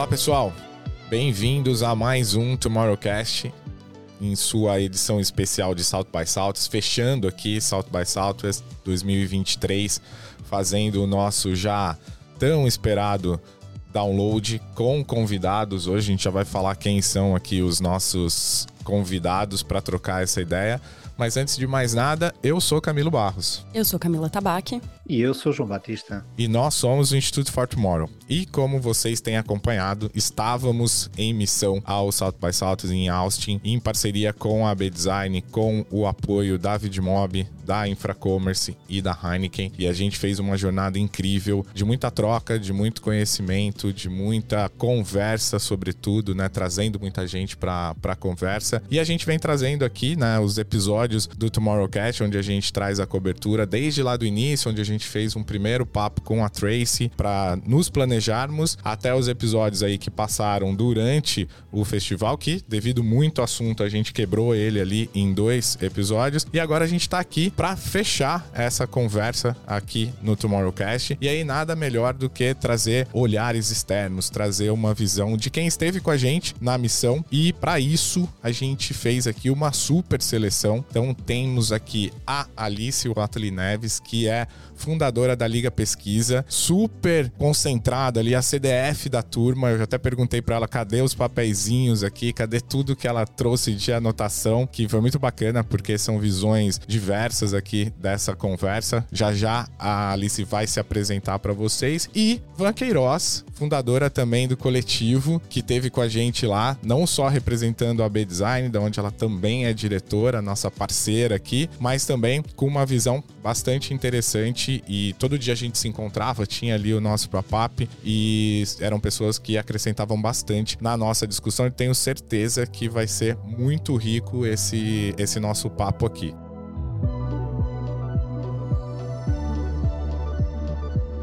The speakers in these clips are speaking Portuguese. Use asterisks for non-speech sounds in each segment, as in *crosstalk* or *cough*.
Olá, pessoal. Bem-vindos a mais um Tomorrowcast em sua edição especial de South by Southwest, fechando aqui South by Southwest 2023, fazendo o nosso já tão esperado download com convidados. Hoje a gente já vai falar quem são aqui os nossos convidados para trocar essa ideia. Mas antes de mais nada, eu sou Camilo Barros. Eu sou Camila Tabaque. E eu sou João Batista. E nós somos o Instituto for Tomorrow. E como vocês têm acompanhado, estávamos em missão ao South by Southwest em Austin, em parceria com a B-Design, com o apoio da Vidmob, da Infracommerce e da Heineken. E a gente fez uma jornada incrível, de muita troca, de muito conhecimento, de muita conversa sobre tudo, né? Trazendo muita gente para a conversa. E a gente vem trazendo aqui, né, os episódios do Tomorrowcast, onde a gente traz a cobertura desde lá do início, onde a gente gente fez um primeiro papo com a Tracy para nos planejarmos até os episódios aí que passaram durante o festival, que devido muito assunto a gente quebrou ele ali em dois episódios. E agora a gente está aqui para fechar essa conversa aqui no Tomorrowcast. E aí nada melhor do que trazer olhares externos, trazer uma visão de quem esteve com a gente na missão. E para isso a gente fez aqui uma super seleção. Então temos aqui a Alice Watley Neves, que é fundadora da Liga Pesquisa, super concentrada ali, a CDF da turma. Eu até perguntei para ela cadê os papeizinhos aqui, cadê tudo que ela trouxe de anotação, que foi muito bacana porque são visões diversas aqui dessa conversa. Já já a Alice vai se apresentar para vocês e Van Queiroz, fundadora também do coletivo, que teve com a gente lá, não só representando a B Design, da onde ela também é diretora, nossa parceira aqui, mas também com uma visão bastante interessante e todo dia a gente se encontrava, tinha ali o nosso pop-up e eram pessoas que acrescentavam bastante na nossa discussão e tenho certeza que vai ser muito rico esse, esse nosso papo aqui.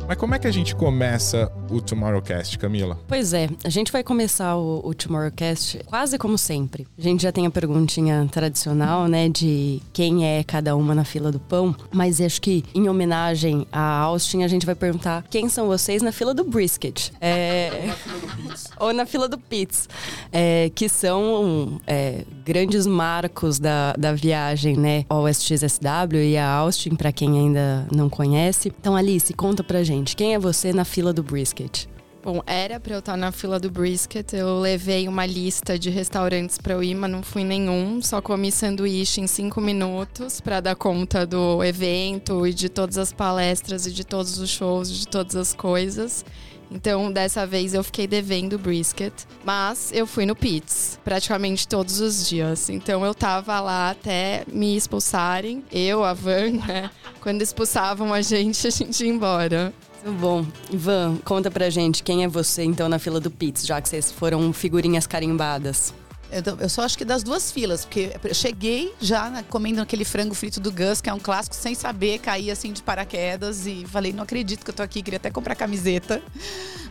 Mas como é que a gente começa o Tomorrowcast, Camila? Pois é, a gente vai começar o, o Tomorrowcast quase como sempre. A gente já tem a perguntinha tradicional, né, de quem é cada uma na fila do pão, mas acho que em homenagem a Austin, a gente vai perguntar quem são vocês na fila do brisket. É... Ou na fila do pizza, é, que são é, grandes marcos da, da viagem, né, ao SXSW e a Austin, para quem ainda não conhece. Então, Alice, conta pra gente. Quem é você na fila do brisket? Bom, era para eu estar na fila do brisket. Eu levei uma lista de restaurantes para eu ir, mas não fui nenhum. Só comi sanduíche em cinco minutos para dar conta do evento e de todas as palestras e de todos os shows, de todas as coisas. Então, dessa vez eu fiquei devendo brisket, mas eu fui no Pits praticamente todos os dias. Então, eu tava lá até me expulsarem, eu, a Van, né? Quando expulsavam a gente, a gente ia embora. Muito bom. Ivan, conta pra gente quem é você então na fila do Pits, já que vocês foram figurinhas carimbadas. Eu, eu só acho que das duas filas, porque eu cheguei já comendo aquele frango frito do Gus, que é um clássico, sem saber, caí assim de paraquedas e falei, não acredito que eu tô aqui, queria até comprar camiseta.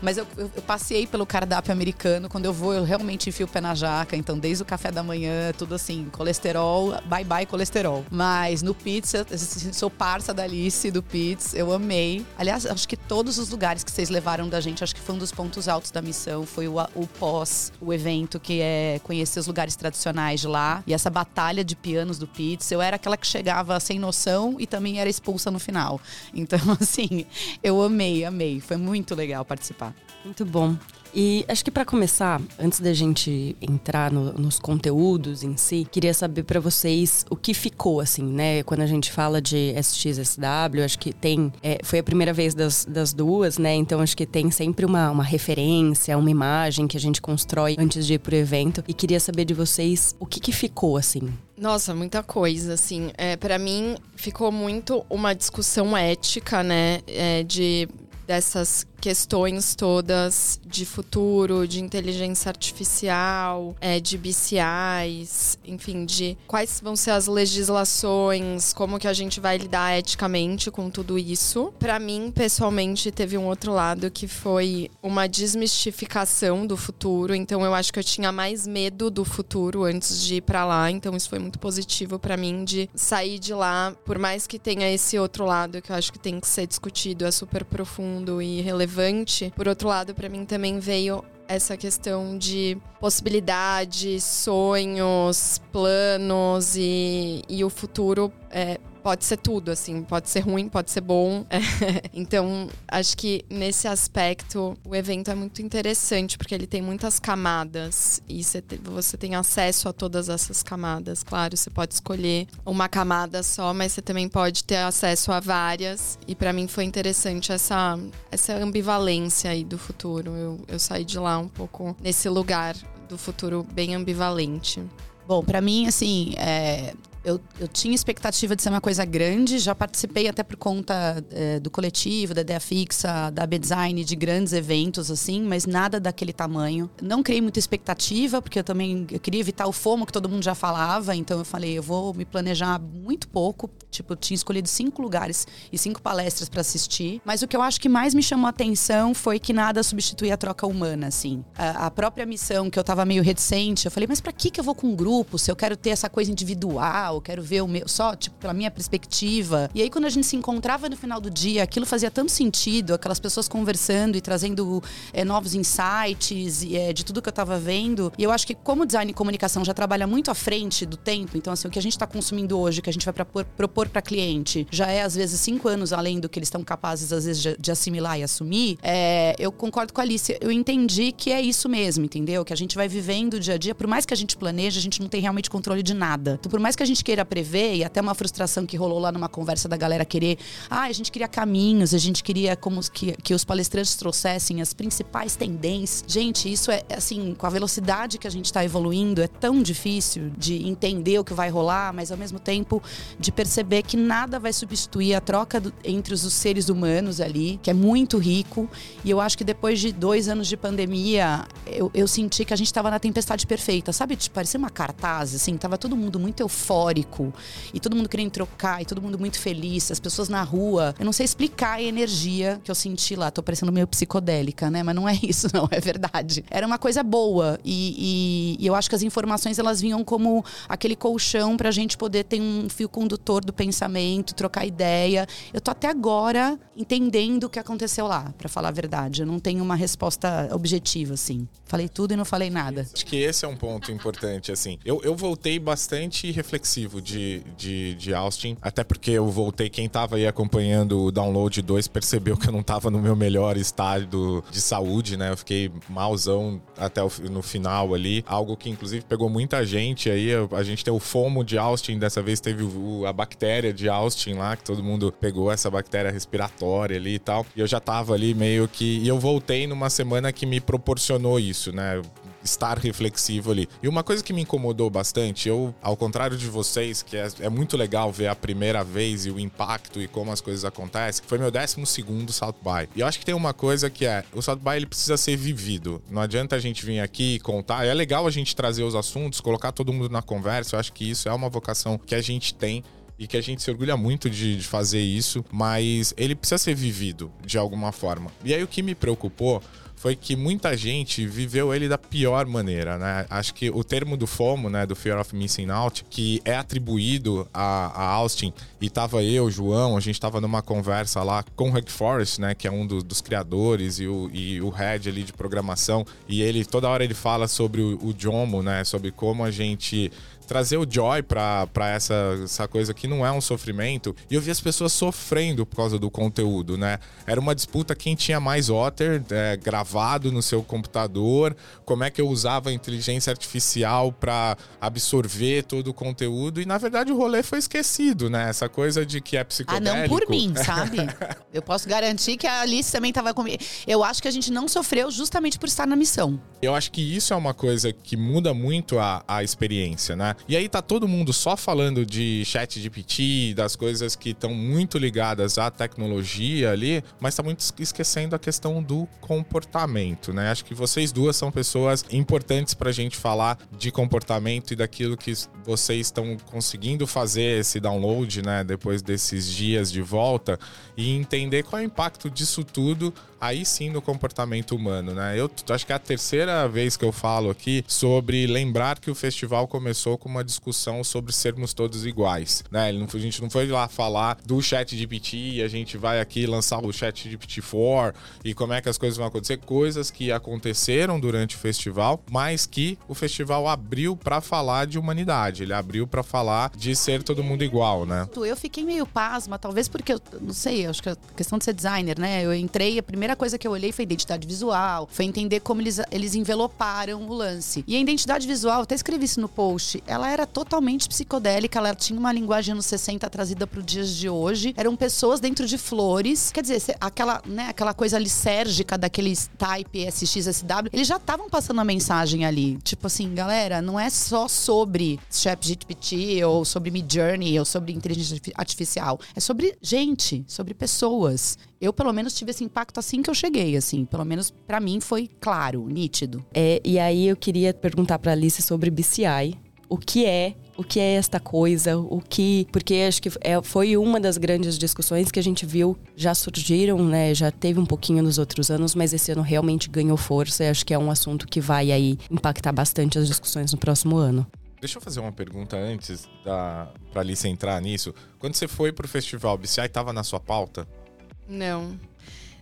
Mas eu, eu, eu passei pelo cardápio americano, quando eu vou, eu realmente enfio o pé na jaca, então desde o café da manhã, tudo assim, colesterol, bye bye colesterol. Mas no pizza, sou parça da Alice do pizza, eu amei. Aliás, acho que todos os lugares que vocês levaram da gente, acho que foi um dos pontos altos da missão, foi o, o pós, o evento que é conhecer conhecer os lugares tradicionais de lá. E essa batalha de pianos do Pizza, eu era aquela que chegava sem noção e também era expulsa no final. Então, *laughs* assim, eu amei, amei. Foi muito legal participar. Muito bom. E acho que para começar, antes da gente entrar no, nos conteúdos em si, queria saber para vocês o que ficou, assim, né? Quando a gente fala de SXSW, acho que tem. É, foi a primeira vez das, das duas, né? Então acho que tem sempre uma, uma referência, uma imagem que a gente constrói antes de ir pro evento. E queria saber de vocês o que, que ficou, assim, nossa, muita coisa, assim. É, para mim, ficou muito uma discussão ética, né? É, de dessas questões todas de futuro, de inteligência artificial, é, de BCIs, enfim, de quais vão ser as legislações, como que a gente vai lidar eticamente com tudo isso. Para mim, pessoalmente, teve um outro lado que foi uma desmistificação do futuro. Então, eu acho que eu tinha mais medo do futuro antes de ir para lá. Então, isso foi muito positivo para mim de sair de lá, por mais que tenha esse outro lado que eu acho que tem que ser discutido, é super profundo e relevante relevante, por outro lado, para mim também veio essa questão de possibilidades, sonhos, planos e, e o futuro é, pode ser tudo, assim, pode ser ruim, pode ser bom. *laughs* então, acho que nesse aspecto o evento é muito interessante, porque ele tem muitas camadas e você tem acesso a todas essas camadas. Claro, você pode escolher uma camada só, mas você também pode ter acesso a várias. E para mim foi interessante essa, essa ambivalência aí do futuro. Eu, eu saí de lá um pouco nesse lugar do futuro bem ambivalente. Bom, para mim, assim, é, eu, eu tinha expectativa de ser uma coisa grande, já participei até por conta é, do coletivo, da ideia fixa, da B-Design, de grandes eventos, assim, mas nada daquele tamanho. Não criei muita expectativa, porque eu também eu queria evitar o FOMO que todo mundo já falava, então eu falei, eu vou me planejar muito pouco. Tipo, eu tinha escolhido cinco lugares e cinco palestras para assistir. Mas o que eu acho que mais me chamou a atenção foi que nada substituía a troca humana, assim. A, a própria missão, que eu tava meio reticente, eu falei, mas para que, que eu vou com um grupo se eu quero ter essa coisa individual? Quero ver o meu, só, tipo, pela minha perspectiva. E aí, quando a gente se encontrava no final do dia, aquilo fazia tanto sentido, aquelas pessoas conversando e trazendo é, novos insights e, é, de tudo que eu tava vendo. E eu acho que, como design e comunicação já trabalha muito à frente do tempo, então, assim, o que a gente está consumindo hoje, que a gente vai propor, propor para cliente, já é, às vezes, cinco anos além do que eles estão capazes, às vezes, de, de assimilar e assumir. É, eu concordo com a Alice. Eu entendi que é isso mesmo, entendeu? Que a gente vai vivendo o dia a dia, por mais que a gente planeje, a gente não tem realmente controle de nada. Então, por mais que a gente queira prever, e até uma frustração que rolou lá numa conversa da galera querer. Ah, a gente queria caminhos, a gente queria como que, que os palestrantes trouxessem as principais tendências. Gente, isso é assim, com a velocidade que a gente está evoluindo, é tão difícil de entender o que vai rolar, mas ao mesmo tempo de perceber que nada vai substituir a troca do, entre os seres humanos ali, que é muito rico. E eu acho que depois de dois anos de pandemia, eu, eu senti que a gente estava na tempestade perfeita, sabe? Tipo, parecia uma cartaz, assim, tava todo mundo muito eufórico e todo mundo querendo trocar e todo mundo muito feliz, as pessoas na rua. Eu não sei explicar a energia que eu senti lá. Tô parecendo meio psicodélica, né? Mas não é *laughs* isso, não, é verdade. Era uma coisa boa e, e, e eu acho que as informações elas vinham como aquele colchão pra gente poder ter um fio condutor do pensamento, trocar ideia. Eu tô até agora entendendo o que aconteceu lá, para falar a verdade. Eu não tenho uma resposta objetiva, assim. Falei tudo e não falei nada. Acho que esse é um ponto importante, assim. Eu, eu voltei bastante reflexivo de, de, de Austin. Até porque eu voltei, quem tava aí acompanhando o Download 2 percebeu que eu não tava no meu melhor estado de saúde, né? Eu fiquei malzão até o, no final ali. Algo que inclusive pegou muita gente aí. A gente tem o FOMO de Austin, dessa vez teve o, a bactéria de Austin lá, que todo mundo pegou essa bactéria respiratória ali e tal. E eu já tava ali meio que. E eu voltei numa semana que me proporcionou isso, né? Estar reflexivo ali. E uma coisa que me incomodou bastante, eu, ao contrário de vocês, que é, é muito legal ver a primeira vez e o impacto e como as coisas acontecem, foi meu 12 segundo South By. E eu acho que tem uma coisa que é, o South By ele precisa ser vivido. Não adianta a gente vir aqui e contar. É legal a gente trazer os assuntos, colocar todo mundo na conversa. Eu acho que isso é uma vocação que a gente tem e que a gente se orgulha muito de, de, fazer isso, mas ele precisa ser vivido de alguma forma. E aí o que me preocupou foi que muita gente viveu ele da pior maneira, né? Acho que o termo do FOMO, né, do Fear of Missing Out, que é atribuído a, a Austin, e tava eu, João, a gente tava numa conversa lá com o Rick Forrest, né, que é um do, dos criadores e o, e o head ali de programação, e ele toda hora ele fala sobre o, o Jomo, né, sobre como a gente trazer o joy pra, pra essa, essa coisa que não é um sofrimento. E eu vi as pessoas sofrendo por causa do conteúdo, né? Era uma disputa quem tinha mais Otter é, gravado no seu computador, como é que eu usava a inteligência artificial para absorver todo o conteúdo. E na verdade o rolê foi esquecido, né? Essa coisa de que é psicodélico. Ah, não por mim, *laughs* sabe? eu posso garantir que a Alice também estava comigo. Eu acho que a gente não sofreu justamente por estar na missão. Eu acho que isso é uma coisa que muda muito a, a experiência, né? E aí tá todo mundo só falando de chat GPT, das coisas que estão muito ligadas à tecnologia ali, mas tá muito esquecendo a questão do comportamento, né? Acho que vocês duas são pessoas importantes pra gente falar de comportamento e daquilo que vocês estão conseguindo fazer esse download, né, depois desses dias de volta e entender qual é o impacto disso tudo aí sim no comportamento humano, né? Eu acho que é a terceira vez que eu falo aqui sobre lembrar que o festival começou com com uma discussão sobre sermos todos iguais, né? A gente não foi lá falar do chat GPT e a gente vai aqui lançar o chat GPT 4 e como é que as coisas vão acontecer, coisas que aconteceram durante o festival, mas que o festival abriu para falar de humanidade, ele abriu para falar de ser todo mundo igual, né? Eu fiquei meio pasma, talvez porque eu não sei, acho que a questão de ser designer, né? Eu entrei, a primeira coisa que eu olhei foi identidade visual, foi entender como eles, eles enveloparam o lance. E a identidade visual, até escrevi isso no post, era totalmente psicodélica, ela tinha uma linguagem anos 60 trazida para os dias de hoje. Eram pessoas dentro de flores, quer dizer, aquela, né, aquela coisa lisérgica daqueles type SXSW, eles já estavam passando a mensagem ali. Tipo assim, galera, não é só sobre ChatGPT ou sobre Midjourney ou sobre inteligência artificial. É sobre gente, sobre pessoas. Eu, pelo menos, tive esse impacto assim que eu cheguei, assim. Pelo menos para mim foi claro, nítido. É, e aí eu queria perguntar para Alice sobre BCI. O que é o que é esta coisa, o que. Porque acho que é, foi uma das grandes discussões que a gente viu, já surgiram, né? Já teve um pouquinho nos outros anos, mas esse ano realmente ganhou força e acho que é um assunto que vai aí impactar bastante as discussões no próximo ano. Deixa eu fazer uma pergunta antes da para Alice entrar nisso. Quando você foi pro festival, BCI estava na sua pauta? Não.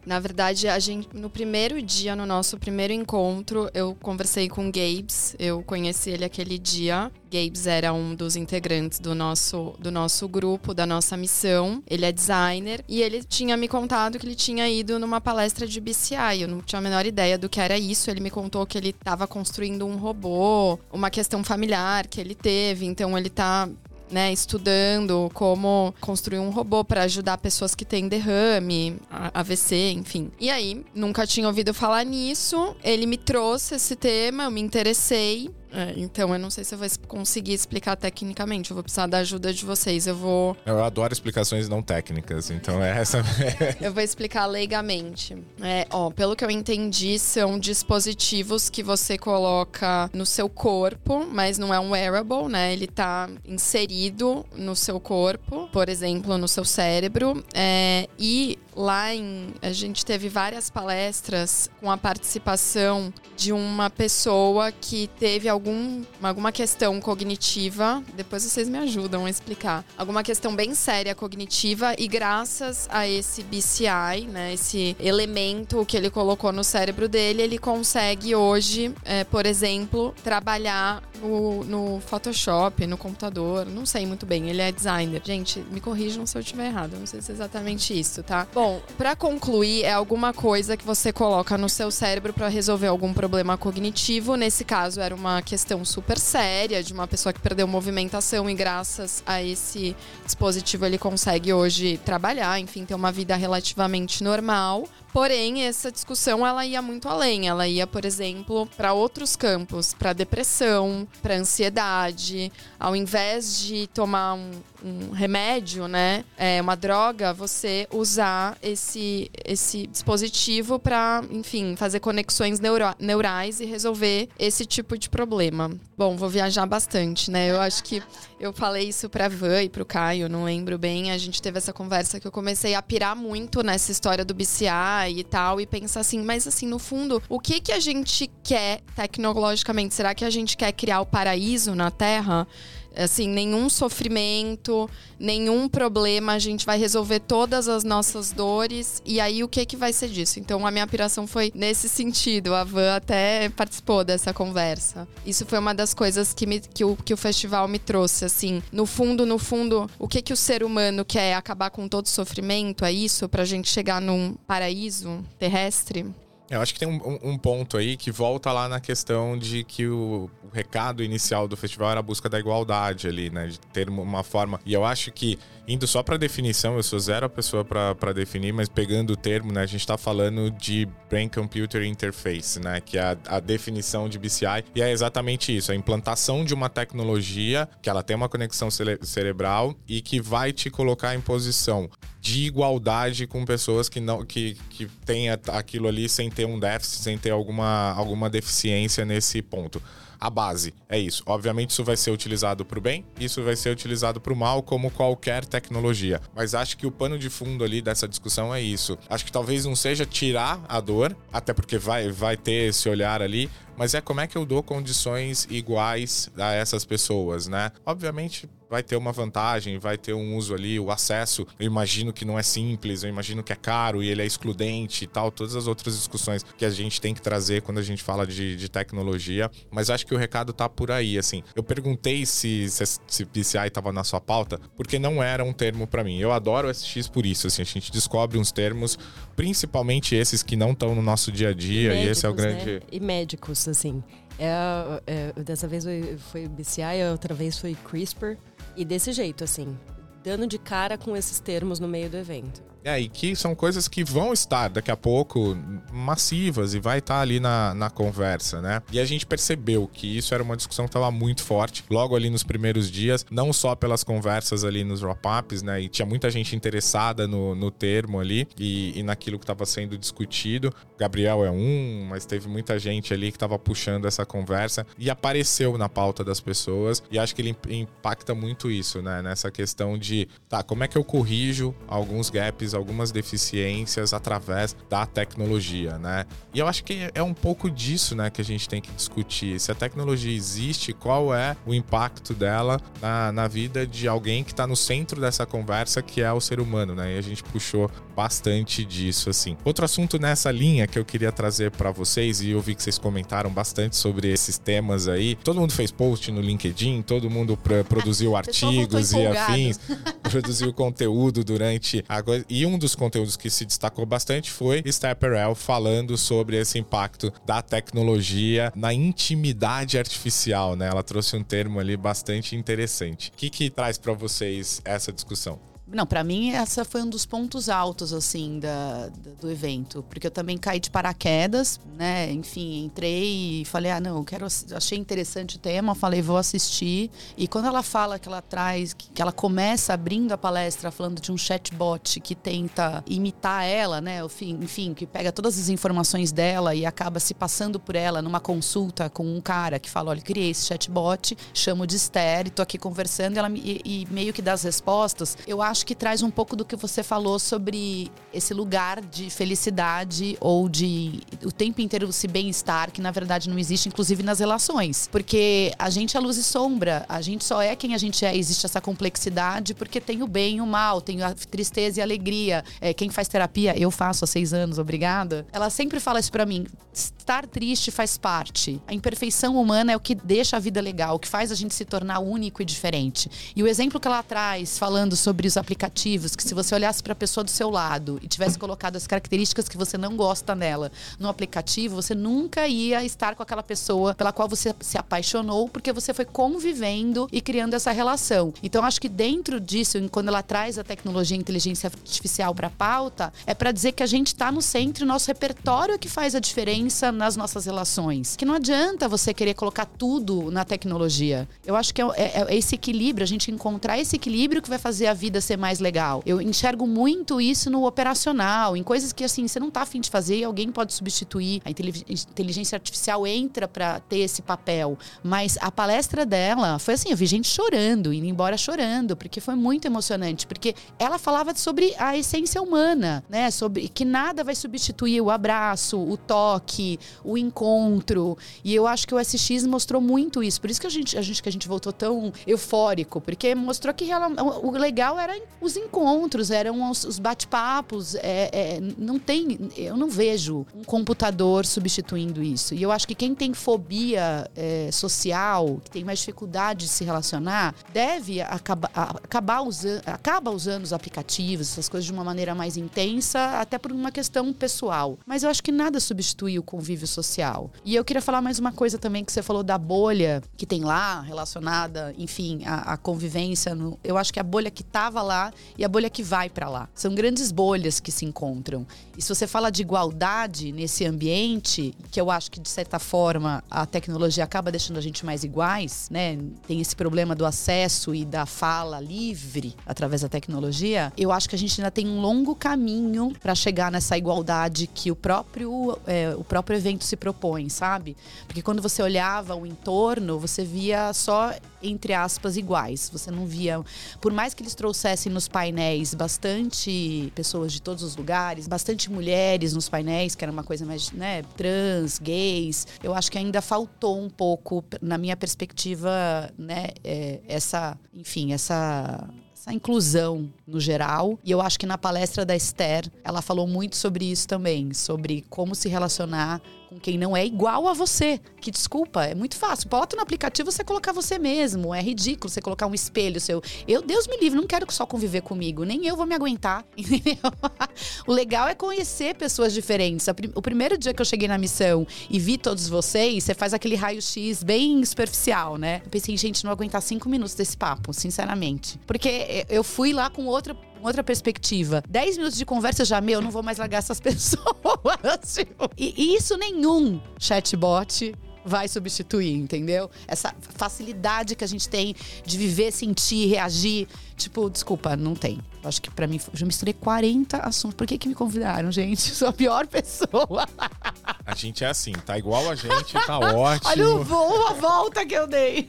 Na verdade, a gente, no primeiro dia, no nosso primeiro encontro, eu conversei com o Gabes. Eu conheci ele aquele dia. Gabes era um dos integrantes do nosso, do nosso grupo, da nossa missão. Ele é designer e ele tinha me contado que ele tinha ido numa palestra de BCI. Eu não tinha a menor ideia do que era isso. Ele me contou que ele estava construindo um robô, uma questão familiar que ele teve. Então ele está né, estudando como construir um robô para ajudar pessoas que têm derrame, AVC, enfim. E aí, nunca tinha ouvido falar nisso. Ele me trouxe esse tema, eu me interessei. É, então eu não sei se eu vou conseguir explicar tecnicamente. Eu vou precisar da ajuda de vocês. Eu vou. Eu adoro explicações não técnicas, então é essa. *laughs* eu vou explicar leigamente. É, ó, pelo que eu entendi, são dispositivos que você coloca no seu corpo, mas não é um wearable, né? Ele tá inserido no seu corpo, por exemplo, no seu cérebro. É, e lá em. A gente teve várias palestras com a participação de uma pessoa que teve algum algum, alguma questão cognitiva, depois vocês me ajudam a explicar. Alguma questão bem séria cognitiva e graças a esse BCI, né, esse elemento que ele colocou no cérebro dele, ele consegue hoje, é, por exemplo, trabalhar no, no Photoshop, no computador, não sei muito bem, ele é designer. Gente, me corrijam se eu estiver errado, não sei se é exatamente isso, tá? Bom, para concluir, é alguma coisa que você coloca no seu cérebro para resolver algum problema cognitivo. Nesse caso, era uma questão super séria de uma pessoa que perdeu movimentação e graças a esse dispositivo ele consegue hoje trabalhar, enfim, ter uma vida relativamente normal. Porém, essa discussão ela ia muito além. Ela ia, por exemplo, para outros campos, para depressão, para ansiedade. Ao invés de tomar um, um remédio, né, é, uma droga, você usar esse, esse dispositivo para, enfim, fazer conexões neuro, neurais e resolver esse tipo de problema. Bom, vou viajar bastante, né? Eu acho que eu falei isso pra Van e pro Caio, não lembro bem. A gente teve essa conversa que eu comecei a pirar muito nessa história do BCA e tal, e pensar assim, mas assim, no fundo, o que que a gente quer tecnologicamente? Será que a gente quer criar o paraíso na Terra? Assim, nenhum sofrimento, nenhum problema, a gente vai resolver todas as nossas dores e aí o que que vai ser disso? Então a minha apiração foi nesse sentido, a Van até participou dessa conversa. Isso foi uma das coisas que, me, que, o, que o festival me trouxe, assim, no fundo, no fundo, o que que o ser humano quer acabar com todo sofrimento, é isso? Pra gente chegar num paraíso terrestre? Eu acho que tem um, um, ponto aí que volta lá na questão de que o, o, recado inicial do festival era a busca da igualdade ali, né? De ter uma forma. E eu acho que, indo só para definição, eu sou zero a pessoa para definir, mas pegando o termo, né? A gente está falando de Brain Computer Interface, né? Que é a, a, definição de BCI. E é exatamente isso: a implantação de uma tecnologia que ela tem uma conexão cere cerebral e que vai te colocar em posição de igualdade com pessoas que não que, que têm aquilo ali sem ter um déficit, sem ter alguma, alguma deficiência nesse ponto. A base é isso. Obviamente, isso vai ser utilizado para o bem, isso vai ser utilizado para o mal, como qualquer tecnologia. Mas acho que o pano de fundo ali dessa discussão é isso. Acho que talvez não seja tirar a dor, até porque vai, vai ter esse olhar ali, mas é como é que eu dou condições iguais a essas pessoas, né? Obviamente, vai ter uma vantagem, vai ter um uso ali, o acesso, eu imagino que não é simples, eu imagino que é caro e ele é excludente e tal, todas as outras discussões que a gente tem que trazer quando a gente fala de, de tecnologia, mas acho que o recado tá por aí, assim. Eu perguntei se, se, se PCI tava na sua pauta, porque não era um termo para mim. Eu adoro o SX por isso, assim, a gente descobre uns termos, principalmente esses que não estão no nosso dia a dia, e, médicos, e esse é o grande... Né? E médicos, assim. É, é, dessa vez foi, foi BCI, outra vez foi CRISPR. E desse jeito, assim, dando de cara com esses termos no meio do evento. É, e que são coisas que vão estar daqui a pouco massivas e vai estar ali na, na conversa, né? E a gente percebeu que isso era uma discussão que estava muito forte logo ali nos primeiros dias, não só pelas conversas ali nos wrap-ups, né? E tinha muita gente interessada no, no termo ali e, e naquilo que estava sendo discutido. Gabriel é um, mas teve muita gente ali que estava puxando essa conversa e apareceu na pauta das pessoas. E acho que ele impacta muito isso, né? Nessa questão de, tá, como é que eu corrijo alguns gaps algumas deficiências através da tecnologia, né? E eu acho que é um pouco disso, né, que a gente tem que discutir. Se a tecnologia existe, qual é o impacto dela na, na vida de alguém que está no centro dessa conversa, que é o ser humano, né? E a gente puxou bastante disso, assim. Outro assunto nessa linha que eu queria trazer para vocês, e eu vi que vocês comentaram bastante sobre esses temas aí. Todo mundo fez post no LinkedIn, todo mundo produziu *laughs* artigos e afins, *laughs* produziu conteúdo durante a coisa. E um dos conteúdos que se destacou bastante foi Stepperell falando sobre esse impacto da tecnologia na intimidade artificial, né? Ela trouxe um termo ali bastante interessante. O que, que traz para vocês essa discussão? Não, para mim essa foi um dos pontos altos assim da, do evento, porque eu também caí de paraquedas, né? Enfim, entrei e falei: "Ah, não, quero achei interessante o tema, falei: "Vou assistir". E quando ela fala que ela traz que ela começa abrindo a palestra falando de um chatbot que tenta imitar ela, né? Enfim, que pega todas as informações dela e acaba se passando por ela numa consulta com um cara que fala: "Olha, criei esse chatbot, chamo de Esther, tô aqui conversando", e ela e, e meio que dá as respostas. Eu acho acho que traz um pouco do que você falou sobre esse lugar de felicidade ou de o tempo inteiro se bem-estar, que na verdade não existe, inclusive nas relações. Porque a gente é luz e sombra, a gente só é quem a gente é, existe essa complexidade porque tem o bem e o mal, tem a tristeza e a alegria. É, quem faz terapia, eu faço há seis anos, obrigada. Ela sempre fala isso para mim: estar triste faz parte. A imperfeição humana é o que deixa a vida legal, o que faz a gente se tornar único e diferente. E o exemplo que ela traz, falando sobre os aplicativos, que se você olhasse para a pessoa do seu lado e tivesse colocado as características que você não gosta nela no aplicativo, você nunca ia estar com aquela pessoa pela qual você se apaixonou, porque você foi convivendo e criando essa relação. Então, acho que dentro disso, quando ela traz a tecnologia e a inteligência artificial para a pauta, é para dizer que a gente está no centro, nosso repertório é que faz a diferença nas nossas relações. Que não adianta você querer colocar tudo na tecnologia. Eu acho que é, é, é esse equilíbrio, a gente encontrar esse equilíbrio que vai fazer a vida ser ser mais legal. Eu enxergo muito isso no operacional, em coisas que assim, você não tá afim de fazer e alguém pode substituir. A inteligência artificial entra para ter esse papel. Mas a palestra dela foi assim, eu vi gente chorando, indo embora chorando, porque foi muito emocionante, porque ela falava sobre a essência humana, né? Sobre que nada vai substituir o abraço, o toque, o encontro. E eu acho que o SX mostrou muito isso. Por isso que a gente, a gente que a gente voltou tão eufórico, porque mostrou que ela, o legal era os encontros, eram os, os bate-papos. É, é, não tem, eu não vejo um computador substituindo isso. E eu acho que quem tem fobia é, social, que tem mais dificuldade de se relacionar, deve acaba, acabar usando, acaba usando os aplicativos, essas coisas de uma maneira mais intensa, até por uma questão pessoal. Mas eu acho que nada substitui o convívio social. E eu queria falar mais uma coisa também que você falou da bolha que tem lá, relacionada, enfim, à, convivência. No, eu acho que a bolha que estava lá lá e a bolha que vai para lá. São grandes bolhas que se encontram. E se você fala de igualdade nesse ambiente, que eu acho que de certa forma a tecnologia acaba deixando a gente mais iguais, né? Tem esse problema do acesso e da fala livre através da tecnologia. Eu acho que a gente ainda tem um longo caminho para chegar nessa igualdade que o próprio é, o próprio evento se propõe, sabe? Porque quando você olhava o entorno, você via só entre aspas, iguais. Você não via. Por mais que eles trouxessem nos painéis bastante pessoas de todos os lugares, bastante mulheres nos painéis, que era uma coisa mais, né, trans, gays, eu acho que ainda faltou um pouco, na minha perspectiva, né, é, essa, enfim, essa essa inclusão no geral. E eu acho que na palestra da Esther, ela falou muito sobre isso também, sobre como se relacionar com quem não é igual a você. Que desculpa, é muito fácil. Bota no aplicativo você colocar você mesmo. É ridículo você colocar um espelho seu. Eu, Deus me livre, não quero só conviver comigo. Nem eu vou me aguentar. *laughs* Entendeu? o legal é conhecer pessoas diferentes. O primeiro dia que eu cheguei na missão e vi todos vocês, você faz aquele raio-x bem superficial, né? Eu pensei, gente, não vou aguentar cinco minutos desse papo, sinceramente. Porque eu fui lá com outra outra perspectiva. 10 minutos de conversa já, meu, não vou mais largar essas *laughs* pessoas. Tipo, e, e isso nenhum chatbot vai substituir, entendeu? Essa facilidade que a gente tem de viver, sentir, reagir. Tipo, desculpa, não tem. Acho que para mim, eu já misturei 40 assuntos. Por que, que me convidaram, gente? *laughs* sou a pior pessoa. A gente é assim, tá igual a gente, tá *laughs* ótimo. Olha o voo, a volta que eu dei.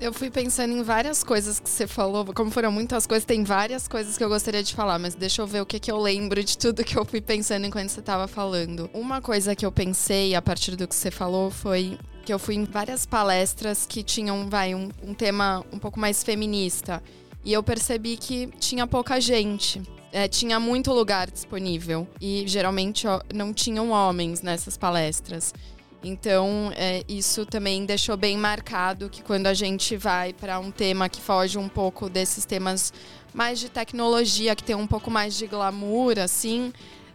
Eu fui pensando em várias coisas que você falou. Como foram muitas coisas, tem várias coisas que eu gostaria de falar, mas deixa eu ver o que, que eu lembro de tudo que eu fui pensando enquanto você tava falando. Uma coisa que eu pensei a partir do que você falou foi que eu fui em várias palestras que tinham, vai, um, um tema um pouco mais feminista. E eu percebi que tinha pouca gente. É, tinha muito lugar disponível. E geralmente ó, não tinham homens nessas palestras. Então, é, isso também deixou bem marcado que quando a gente vai para um tema que foge um pouco desses temas mais de tecnologia, que tem um pouco mais de glamour, assim,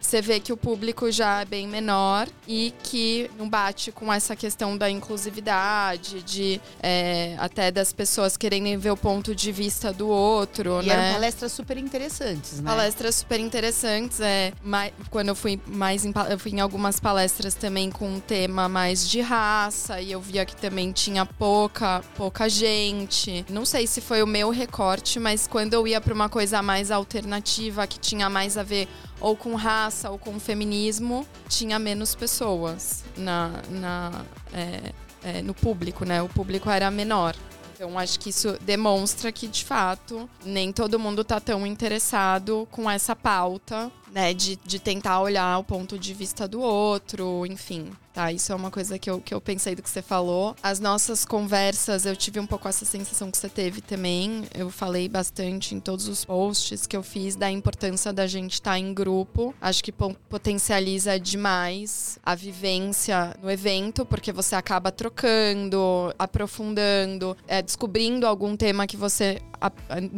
você vê que o público já é bem menor e que não bate com essa questão da inclusividade, de é, até das pessoas quererem ver o ponto de vista do outro. E né? eram palestras super interessantes, né? Palestras super interessantes. É, mais, quando eu fui mais em, eu fui em algumas palestras também com um tema mais de raça e eu via que também tinha pouca, pouca gente. Não sei se foi o meu recorte, mas quando eu ia para uma coisa mais alternativa, que tinha mais a ver ou com raça ou com feminismo, tinha menos pessoas na, na, é, é, no público, né? O público era menor. Então, acho que isso demonstra que, de fato, nem todo mundo está tão interessado com essa pauta, né? De, de tentar olhar o ponto de vista do outro, enfim. Tá, isso é uma coisa que eu, que eu pensei do que você falou. As nossas conversas, eu tive um pouco essa sensação que você teve também. Eu falei bastante em todos os posts que eu fiz da importância da gente estar tá em grupo. Acho que potencializa demais a vivência no evento, porque você acaba trocando, aprofundando, é, descobrindo algum tema que você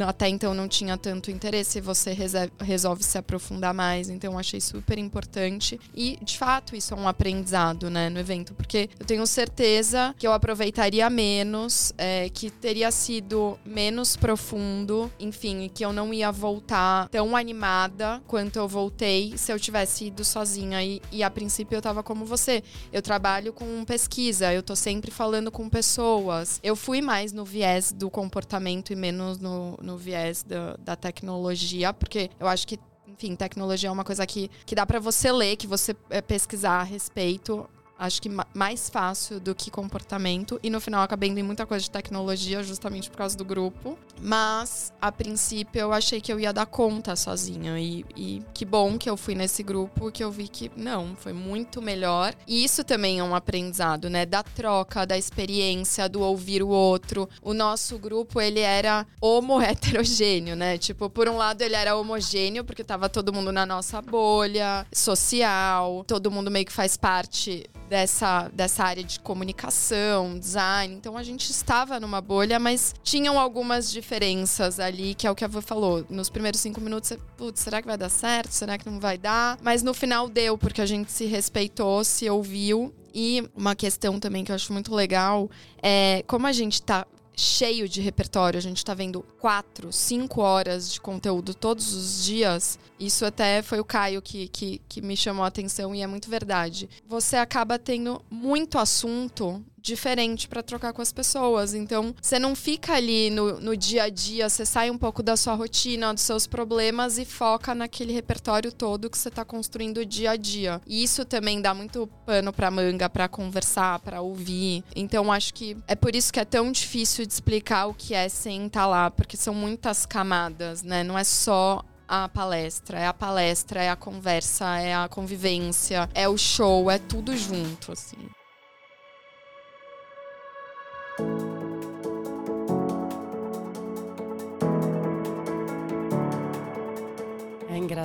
até então não tinha tanto interesse você resolve se aprofundar mais. Então, achei super importante. E, de fato, isso é um aprendizado né, no evento, porque eu tenho certeza que eu aproveitaria menos, é, que teria sido menos profundo, enfim, que eu não ia voltar tão animada quanto eu voltei se eu tivesse ido sozinha. E, e a princípio eu tava como você. Eu trabalho com pesquisa, eu tô sempre falando com pessoas. Eu fui mais no viés do comportamento e menos no, no viés da, da tecnologia, porque eu acho que enfim, tecnologia é uma coisa que, que dá para você ler, que você é, pesquisar a respeito acho que mais fácil do que comportamento. E no final acabei indo em muita coisa de tecnologia, justamente por causa do grupo. Mas, a princípio, eu achei que eu ia dar conta sozinha. E, e que bom que eu fui nesse grupo, que eu vi que não, foi muito melhor. E isso também é um aprendizado, né? Da troca, da experiência, do ouvir o outro. O nosso grupo, ele era homo *laughs* heterogêneo, né? Tipo, por um lado, ele era homogêneo, porque tava todo mundo na nossa bolha social, todo mundo meio que faz parte dessa, dessa área de comunicação, design. Então a gente estava numa bolha, mas tinham algumas diferenças ali, que é o que a Avô falou. Nos primeiros cinco minutos, putz, será que vai dar certo? Será que não vai dar? Mas no final deu, porque a gente se respeitou, se ouviu. E uma questão também que eu acho muito legal é como a gente tá cheio de repertório, a gente tá vendo quatro, cinco horas de conteúdo todos os dias. Isso até foi o Caio que, que, que me chamou a atenção e é muito verdade. Você acaba tendo muito assunto diferente para trocar com as pessoas. Então, você não fica ali no, no dia a dia, você sai um pouco da sua rotina, dos seus problemas e foca naquele repertório todo que você está construindo dia a dia. E isso também dá muito pano para manga para conversar, para ouvir. Então, acho que é por isso que é tão difícil de explicar o que é sem estar lá, porque são muitas camadas, né? Não é só a palestra, é a palestra, é a conversa, é a convivência, é o show, é tudo junto, assim.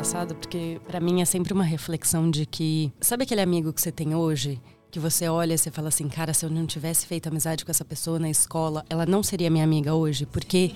Engraçado porque para mim é sempre uma reflexão de que sabe aquele amigo que você tem hoje que você olha e você fala assim, cara, se eu não tivesse feito amizade com essa pessoa na escola, ela não seria minha amiga hoje, porque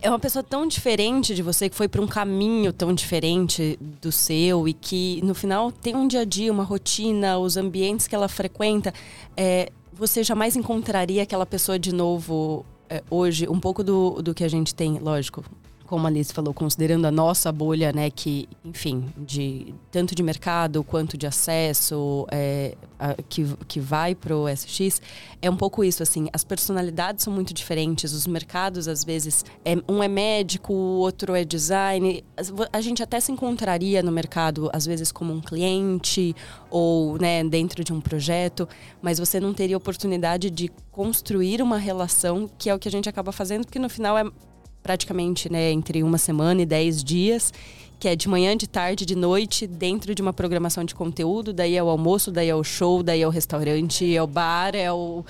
é uma pessoa tão diferente de você que foi para um caminho tão diferente do seu e que no final tem um dia a dia, uma rotina, os ambientes que ela frequenta, é, você jamais encontraria aquela pessoa de novo é, hoje, um pouco do, do que a gente tem, lógico, como a Alice falou, considerando a nossa bolha, né, que, enfim, de tanto de mercado quanto de acesso é, a, que, que vai pro SX, é um pouco isso, assim, as personalidades são muito diferentes, os mercados, às vezes, é, um é médico, o outro é design, a gente até se encontraria no mercado, às vezes, como um cliente ou, né, dentro de um projeto, mas você não teria oportunidade de construir uma relação, que é o que a gente acaba fazendo, porque no final é praticamente né, entre uma semana e dez dias, que é de manhã, de tarde, de noite, dentro de uma programação de conteúdo, daí é o almoço, daí é o show, daí é o restaurante, é o bar, é o.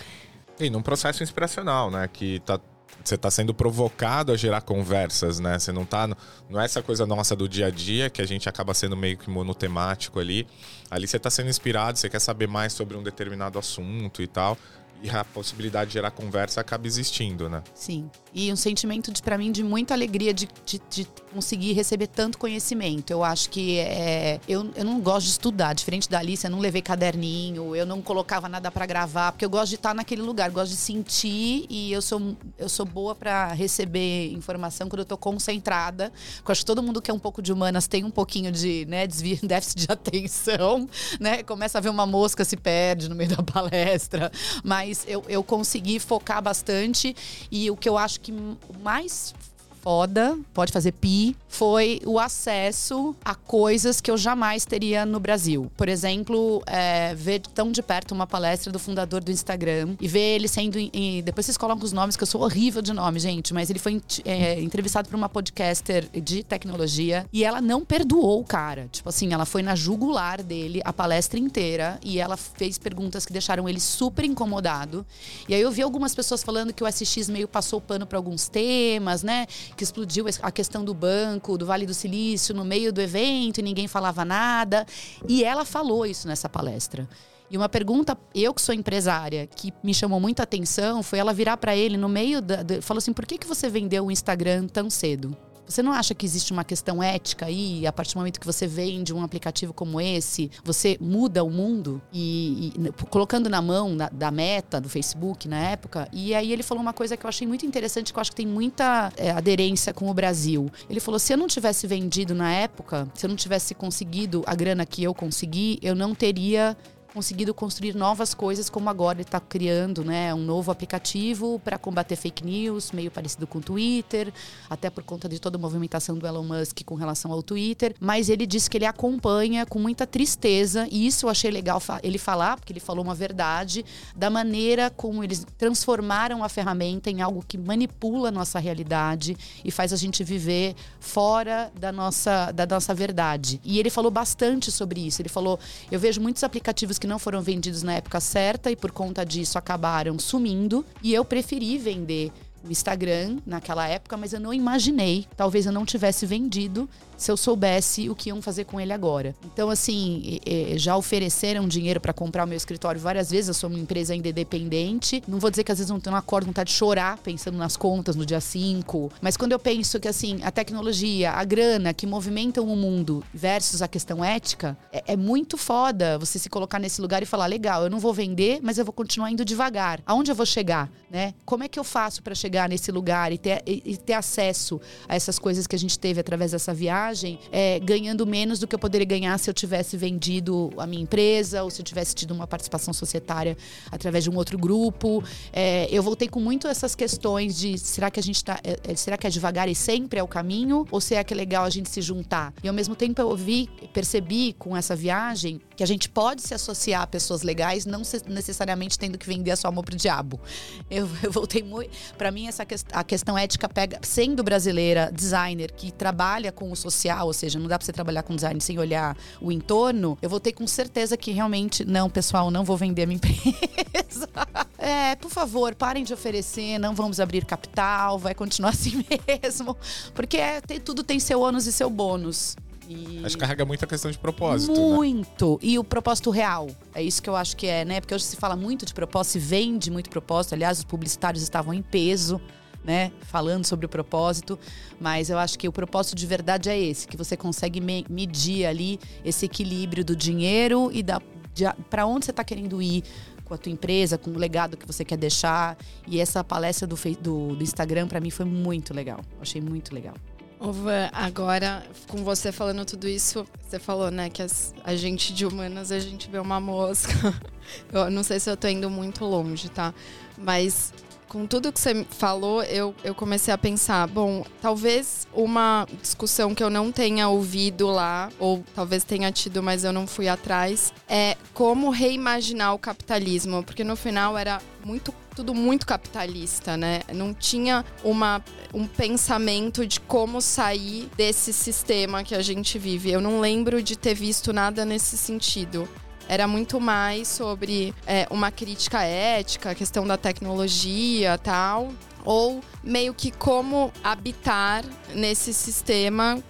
E num processo inspiracional, né? Que tá você está sendo provocado a gerar conversas, né? Você não tá. Não é essa coisa nossa do dia a dia, que a gente acaba sendo meio que monotemático ali. Ali você está sendo inspirado, você quer saber mais sobre um determinado assunto e tal e a possibilidade de gerar conversa acaba existindo, né? Sim. E um sentimento, para mim, de muita alegria de, de, de, conseguir receber tanto conhecimento. Eu acho que é. Eu, eu não gosto de estudar, diferente da Alice, eu não levei caderninho, eu não colocava nada para gravar, porque eu gosto de estar naquele lugar, gosto de sentir e eu sou, eu sou boa para receber informação quando eu tô concentrada. Eu acho que todo mundo que é um pouco de humanas tem um pouquinho de né, desvio, *laughs* déficit de atenção, né? Começa a ver uma mosca, se perde no meio da palestra. Mas mas eu, eu consegui focar bastante e o que eu acho que mais foda, pode fazer pi, foi o acesso a coisas que eu jamais teria no Brasil. Por exemplo, é, ver tão de perto uma palestra do fundador do Instagram e ver ele sendo. Em, depois vocês colocam os nomes, que eu sou horrível de nome, gente, mas ele foi é, entrevistado por uma podcaster de tecnologia e ela não perdoou o cara. Tipo assim, ela foi na jugular dele a palestra inteira e ela fez perguntas que deixaram ele super incomodado. E aí eu vi algumas pessoas falando que o SX meio passou pano para alguns temas, né? Que explodiu a questão do banco, do Vale do Silício, no meio do evento e ninguém falava nada. E ela falou isso nessa palestra. E uma pergunta, eu que sou empresária, que me chamou muita atenção, foi ela virar para ele no meio da. falou assim: por que, que você vendeu o Instagram tão cedo? Você não acha que existe uma questão ética aí? A partir do momento que você vende um aplicativo como esse, você muda o mundo? E, e colocando na mão da, da, meta do Facebook na época. E aí ele falou uma coisa que eu achei muito interessante, que eu acho que tem muita é, aderência com o Brasil. Ele falou: se eu não tivesse vendido na época, se eu não tivesse conseguido a grana que eu consegui, eu não teria conseguido construir novas coisas, como agora ele está criando né, um novo aplicativo para combater fake news, meio parecido com o Twitter, até por conta de toda a movimentação do Elon Musk com relação ao Twitter. Mas ele disse que ele acompanha com muita tristeza, e isso eu achei legal ele falar, porque ele falou uma verdade, da maneira como eles transformaram a ferramenta em algo que manipula a nossa realidade e faz a gente viver fora da nossa, da nossa verdade. E ele falou bastante sobre isso. Ele falou: eu vejo muitos aplicativos que não foram vendidos na época certa e por conta disso acabaram sumindo. E eu preferi vender o Instagram naquela época, mas eu não imaginei, talvez eu não tivesse vendido se eu soubesse o que iam fazer com ele agora. Então, assim, já ofereceram dinheiro para comprar o meu escritório várias vezes. Eu sou uma empresa ainda independente. Não vou dizer que às vezes não tenho acordo, vontade de chorar pensando nas contas no dia 5. Mas quando eu penso que, assim, a tecnologia, a grana que movimentam o mundo versus a questão ética, é, é muito foda você se colocar nesse lugar e falar: legal, eu não vou vender, mas eu vou continuar indo devagar. Aonde eu vou chegar, né? Como é que eu faço para chegar? chegar nesse lugar e ter, e, e ter acesso a essas coisas que a gente teve através dessa viagem, é, ganhando menos do que eu poderia ganhar se eu tivesse vendido a minha empresa ou se eu tivesse tido uma participação societária através de um outro grupo. É, eu voltei com muito essas questões de será que a gente tá. É, é será que é devagar e sempre é o caminho? Ou será que é legal a gente se juntar? E ao mesmo tempo eu vi, percebi com essa viagem que a gente pode se associar a pessoas legais, não necessariamente tendo que vender a sua alma pro diabo. Eu, *laughs* eu voltei muito. Para mim, essa que, a questão ética pega, sendo brasileira, designer, que trabalha com o social, ou seja, não dá pra você trabalhar com design sem olhar o entorno, eu voltei com certeza que realmente, não, pessoal, não vou vender a minha *laughs* empresa. é, por favor, parem de oferecer, não vamos abrir capital, vai continuar assim *laughs* mesmo. Porque é, tem, tudo tem seu ônus e seu bônus. E... Acho que carrega muito a questão de propósito. Né? Muito. Né? E o propósito real. É isso que eu acho que é, né? Porque hoje se fala muito de propósito, se vende muito propósito. Aliás, os publicitários estavam em peso. Né, falando sobre o propósito, mas eu acho que o propósito de verdade é esse, que você consegue me medir ali esse equilíbrio do dinheiro e da para onde você está querendo ir com a tua empresa, com o legado que você quer deixar. E essa palestra do, do, do Instagram para mim foi muito legal. Achei muito legal. Ova, agora, com você falando tudo isso, você falou, né, que as, a gente de humanas, a gente vê uma mosca. *laughs* Eu não sei se eu tô indo muito longe, tá? Mas com tudo que você falou, eu, eu comecei a pensar, bom, talvez uma discussão que eu não tenha ouvido lá, ou talvez tenha tido, mas eu não fui atrás, é como reimaginar o capitalismo, porque no final era muito tudo muito capitalista, né? Não tinha uma, um pensamento de como sair desse sistema que a gente vive. Eu não lembro de ter visto nada nesse sentido era muito mais sobre é, uma crítica ética, questão da tecnologia tal, ou meio que como habitar nesse sistema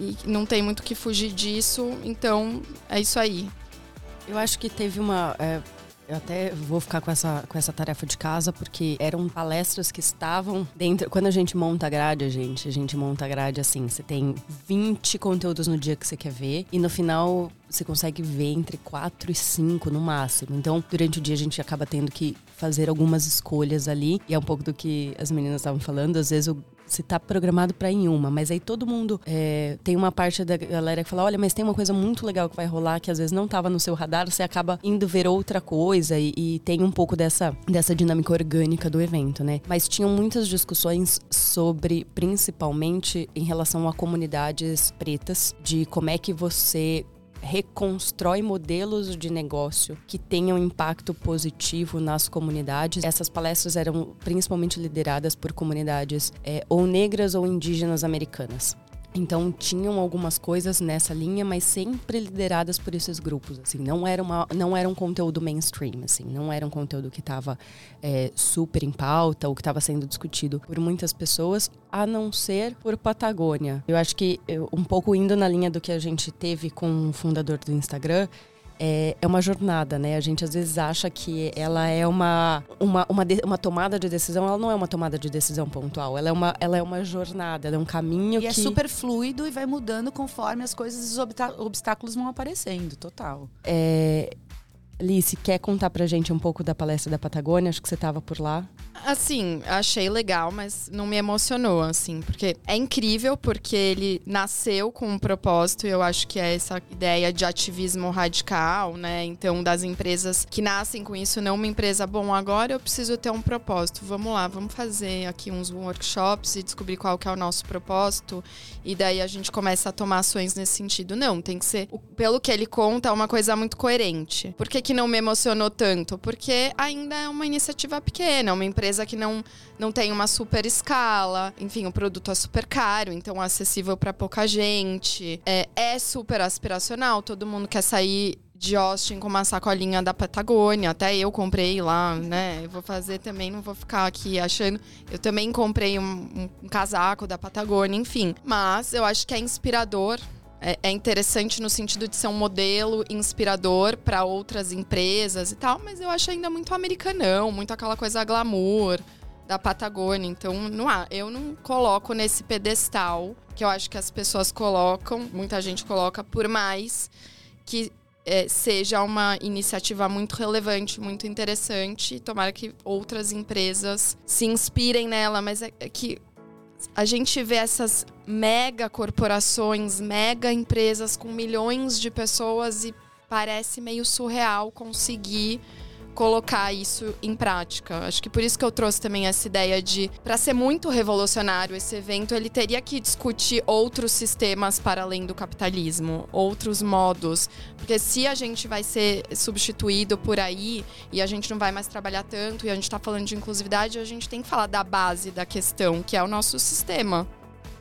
e não tem muito que fugir disso, então é isso aí. Eu acho que teve uma. É eu até vou ficar com essa, com essa tarefa de casa, porque eram palestras que estavam dentro. Quando a gente monta a grade, a gente, a gente monta a grade assim: você tem 20 conteúdos no dia que você quer ver, e no final você consegue ver entre 4 e 5 no máximo. Então, durante o dia a gente acaba tendo que fazer algumas escolhas ali, e é um pouco do que as meninas estavam falando. Às vezes o se tá programado para em uma, mas aí todo mundo é, tem uma parte da galera que fala, olha, mas tem uma coisa muito legal que vai rolar que às vezes não tava no seu radar, você acaba indo ver outra coisa e, e tem um pouco dessa, dessa dinâmica orgânica do evento, né? Mas tinham muitas discussões sobre, principalmente em relação a comunidades pretas, de como é que você reconstrói modelos de negócio que tenham impacto positivo nas comunidades. Essas palestras eram principalmente lideradas por comunidades é, ou negras ou indígenas americanas. Então tinham algumas coisas nessa linha, mas sempre lideradas por esses grupos, assim, não era uma, não era um conteúdo mainstream, assim, não era um conteúdo que estava é, super em pauta ou que estava sendo discutido por muitas pessoas, a não ser por Patagônia. Eu acho que um pouco indo na linha do que a gente teve com o fundador do Instagram, é, é uma jornada, né? A gente às vezes acha que ela é uma, uma, uma, de, uma, tomada de decisão, ela não é uma tomada de decisão pontual, ela é uma, ela é uma jornada, ela é um caminho e é que... é super fluido e vai mudando conforme as coisas, os obstáculos vão aparecendo, total. É, Alice, quer contar pra gente um pouco da palestra da Patagônia? Acho que você estava por lá. Assim, achei legal, mas não me emocionou, assim, porque é incrível, porque ele nasceu com um propósito, e eu acho que é essa ideia de ativismo radical, né? Então, das empresas que nascem com isso, não uma empresa, bom, agora eu preciso ter um propósito. Vamos lá, vamos fazer aqui uns workshops e descobrir qual que é o nosso propósito, e daí a gente começa a tomar ações nesse sentido. Não, tem que ser, pelo que ele conta, uma coisa muito coerente. Por que que não me emocionou tanto? Porque ainda é uma iniciativa pequena, uma empresa que não, não tem uma super escala. Enfim, o produto é super caro, então é acessível para pouca gente. É, é super aspiracional, todo mundo quer sair de Austin com uma sacolinha da Patagônia. Até eu comprei lá, né? Eu vou fazer também, não vou ficar aqui achando. Eu também comprei um, um casaco da Patagônia, enfim. Mas eu acho que é inspirador é, é interessante no sentido de ser um modelo inspirador para outras empresas e tal, mas eu acho ainda muito americanão, muito aquela coisa glamour da Patagônia. Então, não há, eu não coloco nesse pedestal que eu acho que as pessoas colocam, muita gente coloca, por mais que é, seja uma iniciativa muito relevante, muito interessante. Tomara que outras empresas se inspirem nela, mas é, é que a gente vê essas mega corporações, mega empresas com milhões de pessoas e parece meio surreal conseguir colocar isso em prática. Acho que por isso que eu trouxe também essa ideia de, para ser muito revolucionário esse evento, ele teria que discutir outros sistemas para além do capitalismo, outros modos, porque se a gente vai ser substituído por aí e a gente não vai mais trabalhar tanto e a gente está falando de inclusividade, a gente tem que falar da base da questão, que é o nosso sistema.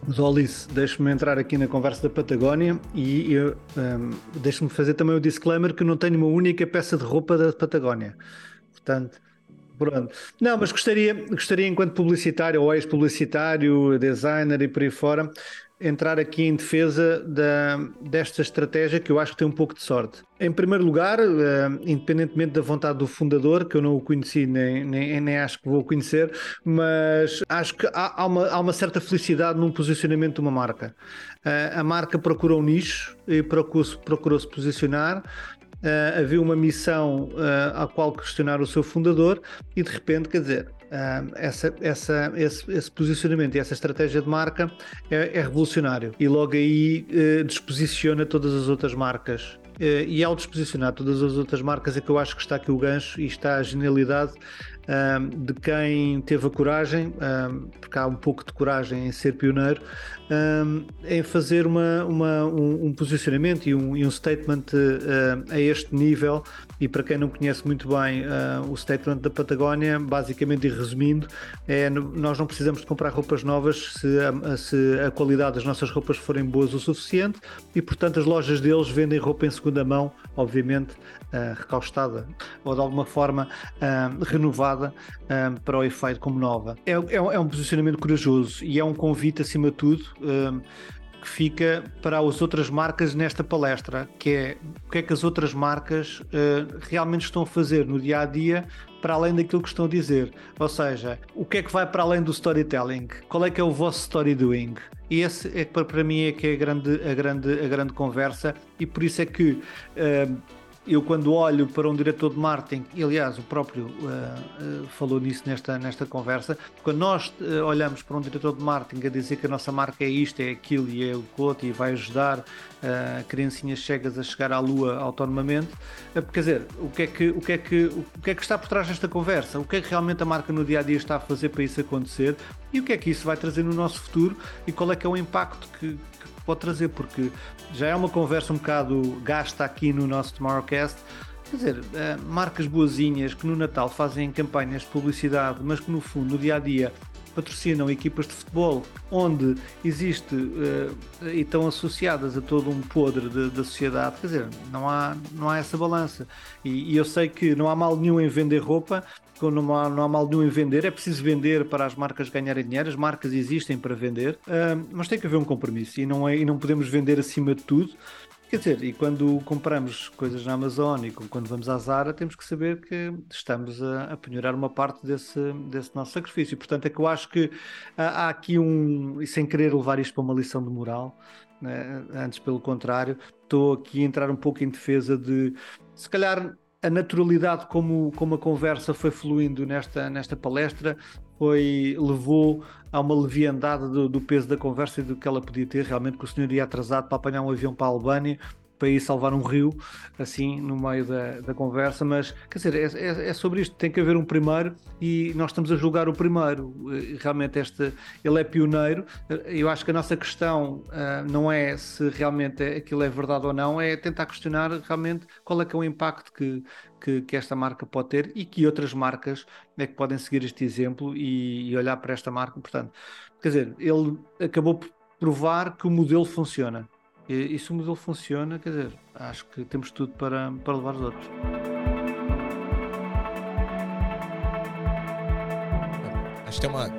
Mas, deixe-me entrar aqui na conversa da Patagónia e um, deixe-me fazer também o disclaimer que não tenho uma única peça de roupa da Patagónia. Portanto, pronto. Não, mas gostaria, gostaria enquanto publicitário ou ex-publicitário, designer e por aí fora, entrar aqui em defesa da, desta estratégia que eu acho que tem um pouco de sorte. Em primeiro lugar, uh, independentemente da vontade do fundador, que eu não o conheci nem, nem, nem acho que vou conhecer, mas acho que há, há, uma, há uma certa felicidade num posicionamento de uma marca. Uh, a marca procurou um nicho e procurou-se procurou posicionar Uh, havia uma missão uh, à qual questionar o seu fundador e de repente, quer dizer, uh, essa, essa, esse, esse, posicionamento e essa estratégia de marca é, é revolucionário e logo aí disposiciona todas as outras marcas. e ao disposicionar todas as outras marcas é que eu acho que está aqui o gancho e está a genialidade um, de quem teve a coragem, um, porque há um pouco de coragem em ser pioneiro, um, em fazer uma, uma um, posicionamento e um, e statement uh, a este nível. E para quem não conhece muito bem uh, o statement da Patagónia, basicamente e resumindo, é nós não precisamos de comprar roupas novas se a, se a qualidade das nossas roupas forem boas o suficiente e, portanto, as lojas deles vendem roupa em segunda mão, obviamente uh, recaustada ou de alguma forma uh, renovada uh, para o efeito como nova. É, é, é, um posicionamento corajoso e é um convite, acima de tudo, fica para as outras marcas nesta palestra, que é o que é que as outras marcas realmente estão a fazer no dia a dia para além daquilo que estão a dizer. Ou seja, o que é que vai para além do storytelling? Qual é que é o vosso story doing? E esse é para mim é que é a grande, a grande, a grande conversa e por isso é que uh, eu quando olho para um diretor de marketing, e aliás o próprio uh, uh, falou nisso nesta, nesta conversa, quando nós uh, olhamos para um diretor de marketing a dizer que a nossa marca é isto, é aquilo e é o outro e vai ajudar criancinhas cegas a chegar à lua autonomamente, quer dizer, o que, é que, o, que é que, o que é que está por trás desta conversa? O que é que realmente a marca no dia a dia está a fazer para isso acontecer e o que é que isso vai trazer no nosso futuro e qual é que é o impacto que, pode trazer, porque já é uma conversa um bocado gasta aqui no nosso Tomorrowcast. Quer dizer, eh, marcas boazinhas que no Natal fazem campanhas de publicidade, mas que no fundo, no dia a dia, patrocinam equipas de futebol onde existe uh, e estão associadas a todo um podre da sociedade, quer dizer, não há, não há essa balança. E, e, eu sei que não há mal nenhum em vender roupa, não há, não há mal nenhum em vender, é preciso vender para as marcas ganharem dinheiro, as marcas existem para vender, mas tem que haver um compromisso e não, é, e não podemos vender acima de tudo. Quer dizer, e quando compramos coisas na Amazon e quando vamos à Zara, temos que saber que estamos a, a penhorar uma parte desse, desse nosso sacrifício. Portanto, é que eu acho que há, há aqui um, e sem querer levar isto para uma lição de moral, né? antes pelo contrário, estou aqui a entrar um pouco em defesa de, se calhar, a naturalidade como, como a conversa foi fluindo nesta, nesta palestra foi, levou a uma leviandade do, do, peso da conversa e do que ela podia ter. Realmente, que o senhor ia atrasado para apanhar um avião para a Albânia para ir salvar um rio, assim, no meio da, da conversa, mas, quer dizer, é, é, é, sobre isto, tem que haver um primeiro e nós estamos a julgar o primeiro. Realmente, este, ele é pioneiro. Eu acho que a nossa questão uh, não é se realmente aquilo é verdade ou não, é tentar questionar realmente qual é que é o impacto que, que, que, esta marca pode ter e que outras marcas é que podem seguir este exemplo e, e, olhar para esta marca. Portanto, quer dizer, ele acabou por provar que o modelo funciona. E, e se o modelo funciona, quer dizer, acho que temos tudo para, para levar os outros. Acho que tem uma.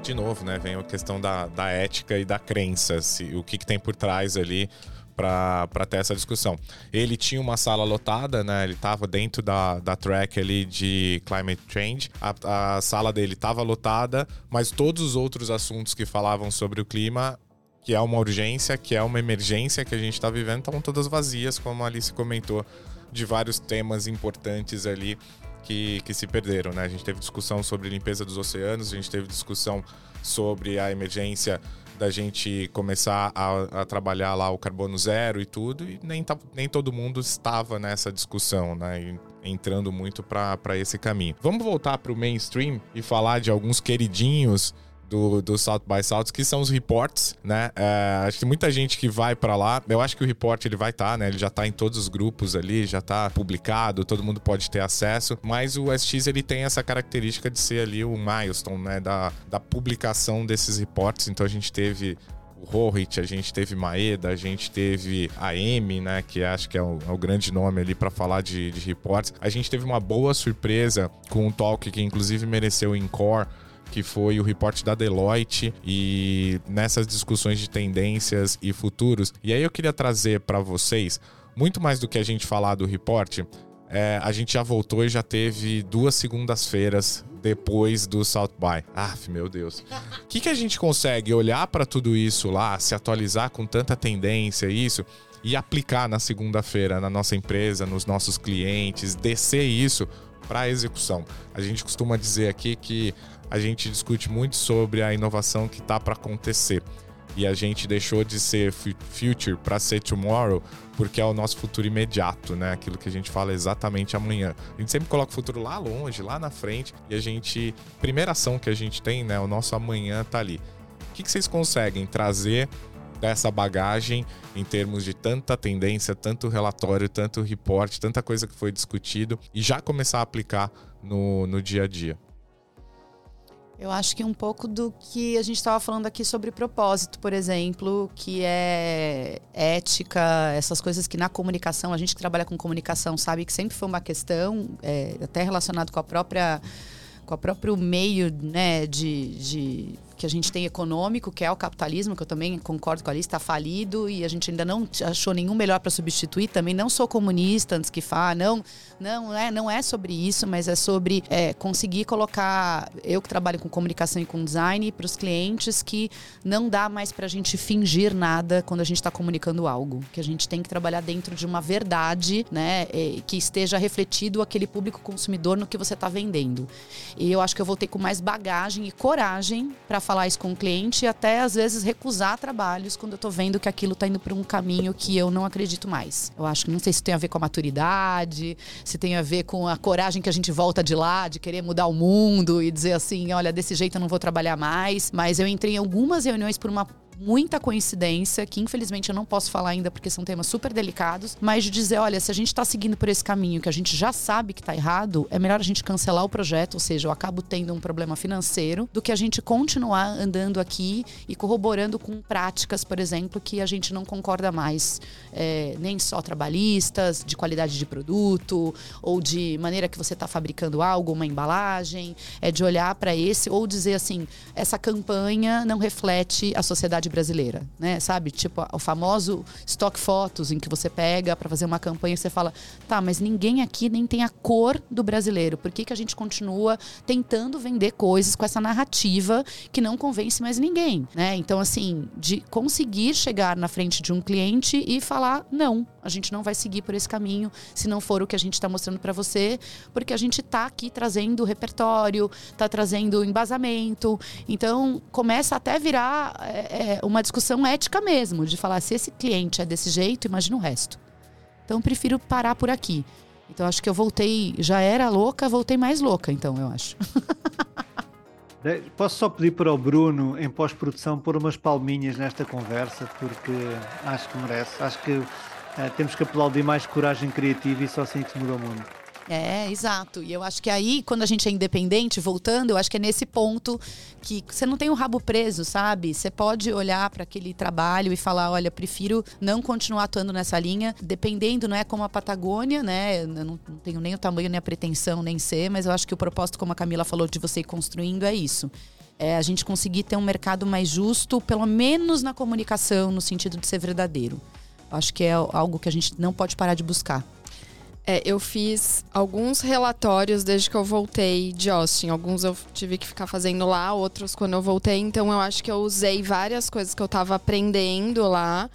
De novo, né? Vem a questão da, da ética e da crença. Se, o que, que tem por trás ali para ter essa discussão. Ele tinha uma sala lotada, né? Ele estava dentro da, da track ali de climate change. A, a sala dele estava lotada, mas todos os outros assuntos que falavam sobre o clima que é uma urgência, que é uma emergência que a gente está vivendo, estão todas vazias, como a Alice comentou, de vários temas importantes ali que, que se perderam, né? A gente teve discussão sobre limpeza dos oceanos, a gente teve discussão sobre a emergência da gente começar a, a, trabalhar lá o carbono zero e tudo, e nem, tá, nem todo mundo estava nessa discussão, né? E entrando muito para esse caminho. Vamos voltar para o mainstream e falar de alguns queridinhos do, do South by South, que são os reports, né? É, acho que muita gente que vai para lá, eu acho que o report ele vai estar, tá, né? Ele já tá em todos os grupos ali, já tá publicado, todo mundo pode ter acesso, mas o SX ele tem essa característica de ser ali o milestone, né? Da, da publicação desses reports, então a gente teve o Rohit, a gente teve Maeda, a gente teve a M, né, que acho que é o, é o grande nome ali para falar de, de reports. A gente teve uma boa surpresa com um talk que inclusive mereceu o Encore, que foi o reporte da Deloitte e nessas discussões de tendências e futuros. E aí eu queria trazer para vocês, muito mais do que a gente falar do reporte, é, a gente já voltou e já teve duas segundas-feiras depois do South by. Ah, meu Deus. O *laughs* que, que a gente consegue olhar para tudo isso lá, se atualizar com tanta tendência, isso, e aplicar na segunda-feira na nossa empresa, nos nossos clientes, descer isso para a execução? A gente costuma dizer aqui que a gente discute muito sobre a inovação que está para acontecer. E a gente deixou de ser future para ser tomorrow, porque é o nosso futuro imediato, né? Aquilo que a gente fala exatamente amanhã. A gente sempre coloca o futuro lá longe, lá na frente, e a gente. Primeira ação que a gente tem, né? O nosso amanhã tá ali. O que, que vocês conseguem trazer dessa bagagem em termos de tanta tendência, tanto relatório, tanto report, tanta coisa que foi discutido e já começar a aplicar no, no dia a dia? Eu acho que um pouco do que a gente estava falando aqui sobre propósito, por exemplo, que é ética, essas coisas que na comunicação, a gente que trabalha com comunicação sabe que sempre foi uma questão, é, até relacionado com a própria com o próprio meio né, de, de que a gente tem econômico, que é o capitalismo, que eu também concordo com a lista, está falido e a gente ainda não achou nenhum melhor para substituir. Também não sou comunista antes que fala, não, não é, não é sobre isso, mas é sobre é, conseguir colocar eu que trabalho com comunicação e com design para os clientes que não dá mais para a gente fingir nada quando a gente está comunicando algo, que a gente tem que trabalhar dentro de uma verdade, né, que esteja refletido aquele público consumidor no que você está vendendo. E eu acho que eu voltei com mais bagagem e coragem para falar isso com o cliente e até às vezes recusar trabalhos quando eu estou vendo que aquilo está indo para um caminho que eu não acredito mais. Eu acho que não sei se tem a ver com a maturidade, se tem a ver com a coragem que a gente volta de lá, de querer mudar o mundo e dizer assim, olha, desse jeito eu não vou trabalhar mais. Mas eu entrei em algumas reuniões por uma muita coincidência, que infelizmente eu não posso falar ainda porque são temas super delicados, mas de dizer, olha, se a gente está seguindo por esse caminho que a gente já sabe que está errado, é melhor a gente cancelar o projeto, ou seja, eu acabo tendo um problema financeiro, do que a gente continuar andando aqui e corroborando com práticas, por exemplo, que a gente não concorda mais, é, nem só trabalhistas, de qualidade de produto, ou de maneira que você está fabricando algo, uma embalagem, é de olhar para esse, ou dizer assim, essa campanha não reflete a sociedade brasileira, né? Sabe? Tipo, o famoso stock fotos em que você pega para fazer uma campanha e você fala, tá, mas ninguém aqui nem tem a cor do brasileiro. Por que, que a gente continua tentando vender coisas com essa narrativa que não convence mais ninguém, né? Então, assim, de conseguir chegar na frente de um cliente e falar, não, a gente não vai seguir por esse caminho se não for o que a gente está mostrando para você, porque a gente está aqui trazendo repertório, está trazendo embasamento. Então, começa até a virar é, é, uma discussão ética mesmo, de falar se esse cliente é desse jeito, imagina o resto. Então, prefiro parar por aqui. Então, acho que eu voltei, já era louca, voltei mais louca, então, eu acho. *laughs* Posso só pedir para o Bruno, em pós-produção, pôr umas palminhas nesta conversa, porque acho que merece. Acho que é, temos que aplaudir mais coragem criativa e só assim que se muda o mundo. É, exato. E eu acho que aí, quando a gente é independente, voltando, eu acho que é nesse ponto que você não tem o rabo preso, sabe? Você pode olhar para aquele trabalho e falar: olha, prefiro não continuar atuando nessa linha, dependendo, não é como a Patagônia, né? Eu não, não tenho nem o tamanho, nem a pretensão, nem ser, mas eu acho que o propósito, como a Camila falou, de você ir construindo é isso. É a gente conseguir ter um mercado mais justo, pelo menos na comunicação, no sentido de ser verdadeiro. Acho que é algo que a gente não pode parar de buscar. É, eu fiz alguns relatórios desde que eu voltei de Austin. Alguns eu tive que ficar fazendo lá, outros quando eu voltei. Então eu acho que eu usei várias coisas que eu estava aprendendo lá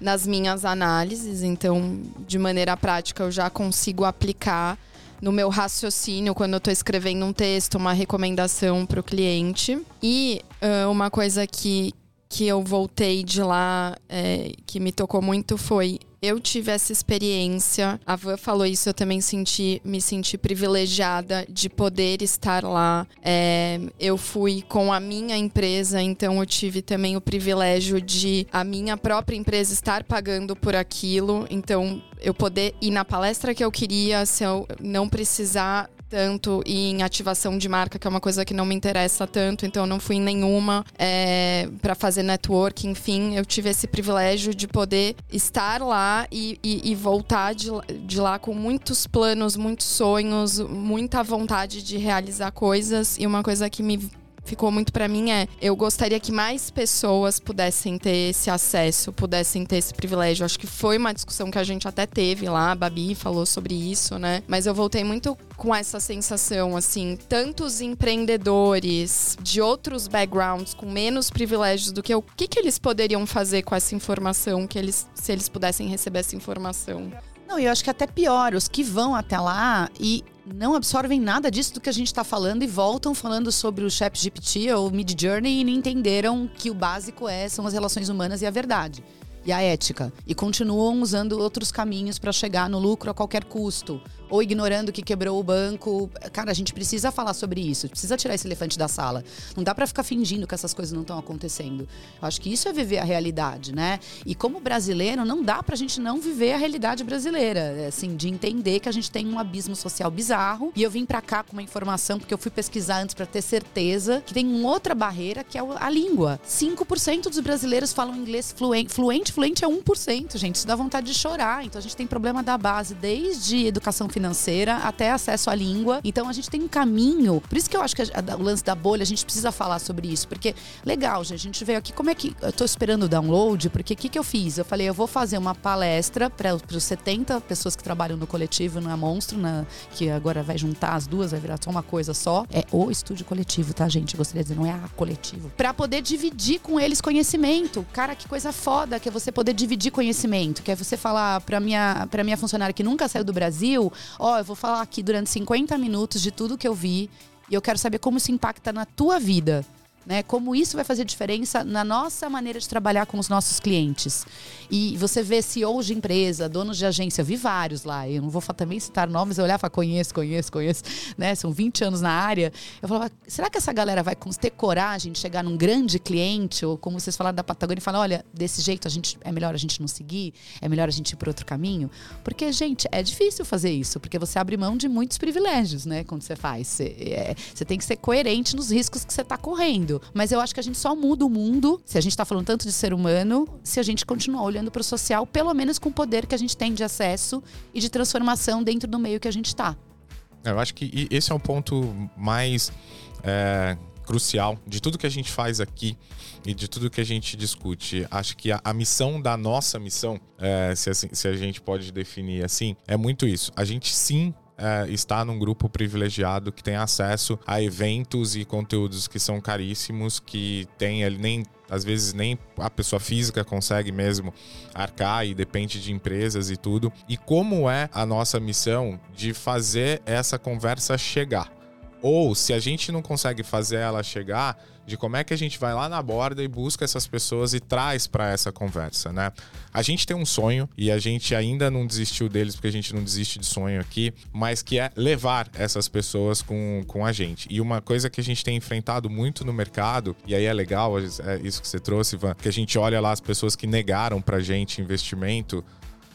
nas minhas análises. Então, de maneira prática, eu já consigo aplicar no meu raciocínio quando eu estou escrevendo um texto, uma recomendação para o cliente. E uh, uma coisa que, que eu voltei de lá, é, que me tocou muito, foi eu tive essa experiência. A Van falou isso, eu também senti, me senti privilegiada de poder estar lá. É, eu fui com a minha empresa, então eu tive também o privilégio de a minha própria empresa estar pagando por aquilo. Então, eu poder ir na palestra que eu queria, se eu não precisar tanto em ativação de marca, que é uma coisa que não me interessa tanto, então eu não fui em nenhuma é, para fazer network, enfim, eu tive esse privilégio de poder estar lá e, e, e voltar de, de lá com muitos planos, muitos sonhos, muita vontade de realizar coisas e uma coisa que me ficou muito para mim é eu gostaria que mais pessoas pudessem ter esse acesso, pudessem ter esse privilégio. Acho que foi uma discussão que a gente até teve lá, a Babi falou sobre isso, né? Mas eu voltei muito com essa sensação, assim, tantos empreendedores de outros backgrounds com menos privilégios do que eu, o que, que eles poderiam fazer com essa informação, que eles, se eles pudessem receber essa informação? Não, eu acho que até pior, os que vão até lá e não absorvem nada disso do que a gente está falando e voltam falando sobre o Chat GPT ou Mid Journey e não entenderam que o básico é são as relações humanas e a verdade e a ética. E continuam usando outros caminhos para chegar no lucro a qualquer custo ou ignorando que quebrou o banco. Cara, a gente precisa falar sobre isso, precisa tirar esse elefante da sala. Não dá para ficar fingindo que essas coisas não estão acontecendo. Eu acho que isso é viver a realidade, né? E como brasileiro, não dá pra gente não viver a realidade brasileira, é, assim, de entender que a gente tem um abismo social bizarro. E eu vim para cá com uma informação porque eu fui pesquisar antes para ter certeza que tem uma outra barreira que é a língua. 5% dos brasileiros falam inglês fluente, fluente, fluente é 1%, gente. Isso dá vontade de chorar. Então a gente tem problema da base desde educação financeira até acesso à língua. Então a gente tem um caminho. Por isso que eu acho que a, o lance da bolha, a gente precisa falar sobre isso. Porque, legal, gente, a gente veio aqui. Como é que. Eu tô esperando o download, porque o que, que eu fiz? Eu falei, eu vou fazer uma palestra para os 70 pessoas que trabalham no coletivo, na Monstro, na, que agora vai juntar as duas, vai virar só uma coisa só. É o estúdio coletivo, tá, gente? Eu gostaria de dizer, não é a coletivo. Para poder dividir com eles conhecimento. Cara, que coisa foda que é você poder dividir conhecimento. Que é você falar para minha, minha funcionária que nunca saiu do Brasil, ó, oh, eu vou falar aqui durante 50 minutos de tudo que eu vi e eu quero saber como isso impacta na tua vida né? Como isso vai fazer diferença na nossa maneira de trabalhar com os nossos clientes. E você vê CEOs de empresa, donos de agência, eu vi vários lá. Eu não vou também citar nomes, eu olhava, conheço, conheço, conheço, né? São 20 anos na área. Eu falava, será que essa galera vai ter coragem de chegar num grande cliente, ou como vocês falaram da Patagônia, e falar, olha, desse jeito a gente é melhor a gente não seguir, é melhor a gente ir por outro caminho? Porque, gente, é difícil fazer isso, porque você abre mão de muitos privilégios, né? Quando você faz. Você, é, você tem que ser coerente nos riscos que você está correndo. Mas eu acho que a gente só muda o mundo, se a gente está falando tanto de ser humano, se a gente continuar olhando para o social, pelo menos com o poder que a gente tem de acesso e de transformação dentro do meio que a gente está. Eu acho que esse é o ponto mais é, crucial de tudo que a gente faz aqui e de tudo que a gente discute. Acho que a, a missão da nossa missão, é, se, assim, se a gente pode definir assim, é muito isso. A gente sim é, está num grupo privilegiado que tem acesso a eventos e conteúdos que são caríssimos, que tem ele nem às vezes nem a pessoa física consegue mesmo arcar e depende de empresas e tudo. E como é a nossa missão de fazer essa conversa chegar? Ou se a gente não consegue fazer ela chegar, de como é que a gente vai lá na borda e busca essas pessoas e traz para essa conversa, né? A gente tem um sonho e a gente ainda não desistiu deles porque a gente não desiste de sonho aqui, mas que é levar essas pessoas com, com a gente. E uma coisa que a gente tem enfrentado muito no mercado, e aí é legal é isso que você trouxe, Ivan, que a gente olha lá as pessoas que negaram pra gente investimento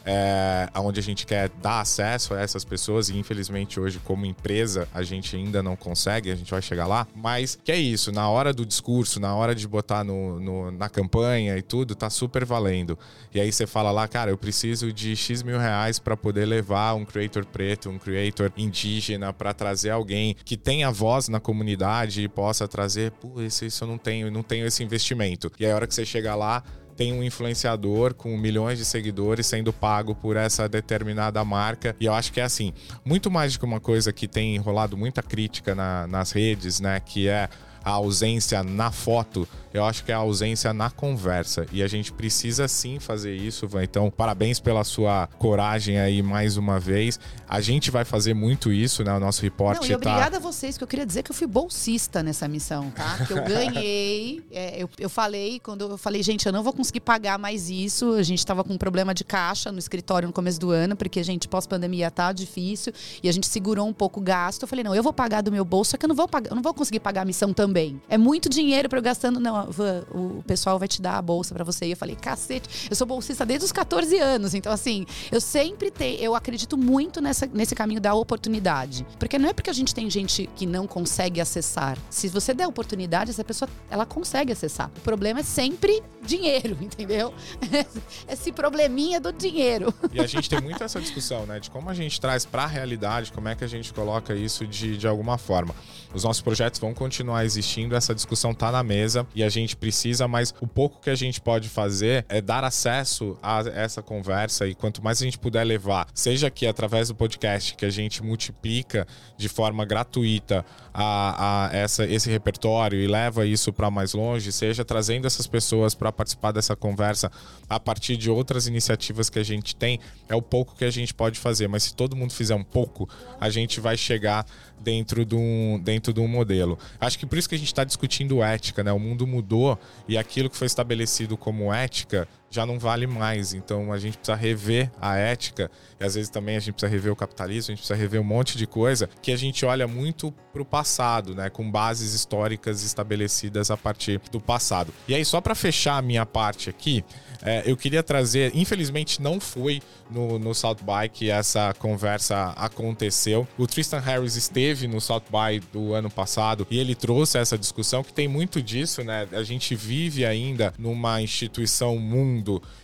é, onde a gente quer dar acesso a essas pessoas e infelizmente hoje como empresa a gente ainda não consegue, a gente vai chegar lá, mas que é isso, na hora do discurso, na hora de botar no, no na campanha e tudo, tá super valendo. E aí você fala lá, cara, eu preciso de X mil reais para poder levar um creator preto, um creator indígena, para trazer alguém que tenha voz na comunidade e possa trazer, pô, esse, isso eu não tenho, não tenho esse investimento. E aí a hora que você chega lá, tem um influenciador com milhões de seguidores sendo pago por essa determinada marca. E eu acho que é assim, muito mais do que uma coisa que tem enrolado muita crítica na, nas redes, né? Que é a ausência na foto, eu acho que é a ausência na conversa. E a gente precisa sim fazer isso. Então, parabéns pela sua coragem aí mais uma vez. A gente vai fazer muito isso, né? O nosso reporte Não, e tá. obrigada a vocês, que eu queria dizer que eu fui bolsista nessa missão, tá? Que eu *laughs* ganhei. é, eu, eu falei, quando eu falei, gente, eu não vou conseguir pagar mais isso. A gente tava com um problema de caixa no escritório no começo do ano, porque, gente, pós-pandemia tá difícil. E a gente segurou um pouco o gasto. Eu falei, não, eu vou pagar do meu bolso, só que eu não vou pagar, eu não vou conseguir pagar a missão também. É muito dinheiro para eu gastando. Não, Van, o pessoal vai te dar a bolsa para você. E eu falei, cacete, eu sou bolsista desde os 14 anos. Então, assim, eu sempre tenho, eu acredito muito nessa, nesse caminho da oportunidade. Porque não é porque a gente tem gente que não consegue acessar. Se você der oportunidade, essa pessoa, ela consegue acessar. O problema é sempre dinheiro, *laughs* entendeu? Esse probleminha do dinheiro. E a gente tem muito essa discussão, né? De como a gente traz para a realidade, como é que a gente coloca isso de, de alguma forma. Os nossos projetos vão continuar existindo, essa discussão tá na mesa e a gente precisa, mas o pouco que a gente pode fazer é dar acesso a essa conversa. E quanto mais a gente puder levar, seja aqui através do podcast, que a gente multiplica de forma gratuita a, a essa, esse repertório e leva isso para mais longe, seja trazendo essas pessoas para participar dessa conversa a partir de outras iniciativas que a gente tem, é o pouco que a gente pode fazer. Mas se todo mundo fizer um pouco, a gente vai chegar dentro de um, dentro de um modelo. Acho que por isso que a gente está discutindo ética, né? O mundo mudou e aquilo que foi estabelecido como ética já não vale mais. Então a gente precisa rever a ética e às vezes também a gente precisa rever o capitalismo, a gente precisa rever um monte de coisa que a gente olha muito para o passado, né? Com bases históricas estabelecidas a partir do passado. E aí, só para fechar a minha parte aqui, é, eu queria trazer, infelizmente não foi no, no South By que essa conversa aconteceu. O Tristan Harris esteve no South By do ano passado e ele trouxe essa discussão que tem muito disso, né? A gente vive ainda numa instituição mundo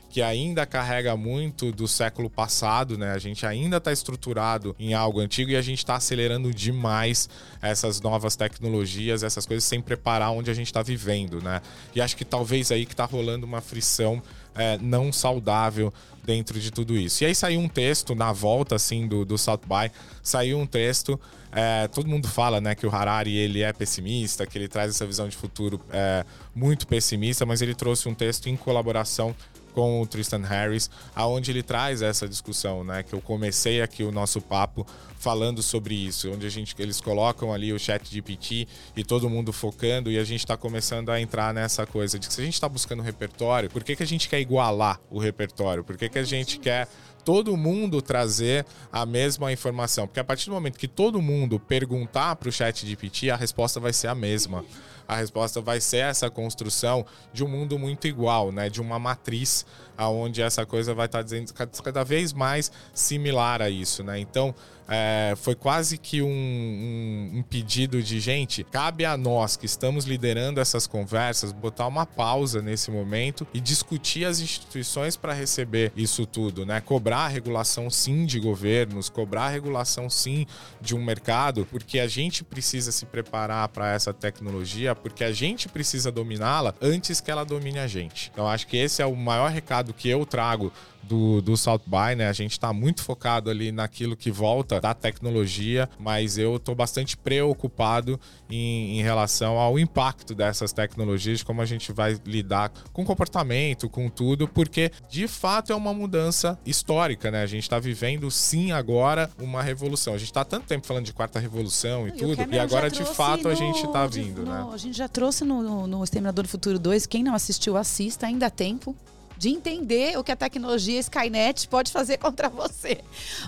que ainda carrega muito do século passado, né? A gente ainda está estruturado em algo antigo e a gente está acelerando demais essas novas tecnologias, essas coisas sem preparar onde a gente está vivendo, né? E acho que talvez aí que está rolando uma frição é, não saudável dentro de tudo isso. E aí saiu um texto na volta assim do, do South By, saiu um texto. É, todo mundo fala né, que o Harari ele é pessimista, que ele traz essa visão de futuro é, muito pessimista, mas ele trouxe um texto em colaboração com o Tristan Harris, aonde ele traz essa discussão, né? Que eu comecei aqui o nosso papo falando sobre isso, onde a gente eles colocam ali o chat GPT e todo mundo focando e a gente está começando a entrar nessa coisa de que se a gente está buscando repertório, por que, que a gente quer igualar o repertório? Por que, que a gente quer todo mundo trazer a mesma informação? Porque a partir do momento que todo mundo perguntar para o chat GPT, a resposta vai ser a mesma a resposta vai ser essa construção de um mundo muito igual, né? De uma matriz aonde essa coisa vai estar tá dizendo cada vez mais similar a isso, né? Então, é, foi quase que um, um, um, pedido de gente. Cabe a nós que estamos liderando essas conversas botar uma pausa nesse momento e discutir as instituições para receber isso tudo, né? Cobrar regulação sim de governos, cobrar regulação sim de um mercado, porque a gente precisa se preparar para essa tecnologia, porque a gente precisa dominá-la antes que ela domine a gente. Então acho que esse é o maior recado que eu trago do, do South By, né? A gente está muito focado ali naquilo que volta da tecnologia, mas eu estou bastante preocupado em, em, relação ao impacto dessas tecnologias, como a gente vai lidar com comportamento, com tudo, porque de fato é uma mudança histórica, né? A gente está vivendo sim agora uma revolução. A gente está tanto tempo falando de quarta revolução e, e tudo, e agora de fato no, a gente está vindo, no, né? A gente já trouxe no, no, no Exterminador do Futuro 2, quem não assistiu, assista, ainda há tempo de entender o que a tecnologia Skynet pode fazer *laughs* contra você.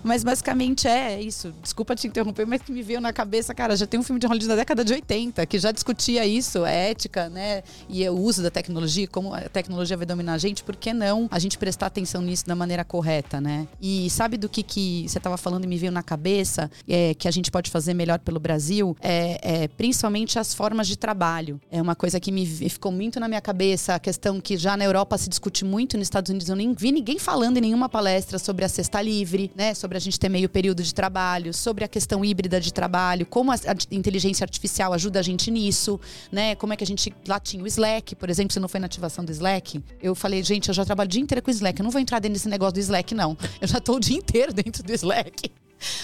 Mas basicamente é isso. Desculpa te interromper, mas que me veio na cabeça, cara, já tem um filme de Hollywood da década de 80 que já discutia isso, a ética, né? E o uso da tecnologia, como a tecnologia vai dominar a gente, por que não a gente prestar atenção nisso da maneira correta, né? E sabe do que, que você estava falando e me veio na cabeça, é, que a gente pode fazer melhor pelo Brasil? É, é, principalmente as formas de trabalho. É uma coisa que me ficou muito na minha cabeça, a questão que já na Europa se discute muito muito nos Estados Unidos. Eu nem vi ninguém falando em nenhuma palestra sobre a cesta livre, né? Sobre a gente ter meio período de trabalho, sobre a questão híbrida de trabalho, como a, inteligência artificial ajuda a gente nisso, né? Como é que a gente. Lá tinha o Slack, por exemplo, você não foi na ativação do Slack. Eu falei, gente, eu já trabalho o dia inteiro com o Slack. Eu não vou entrar dentro desse negócio do Slack, não. Eu já tô o dia inteiro dentro do Slack.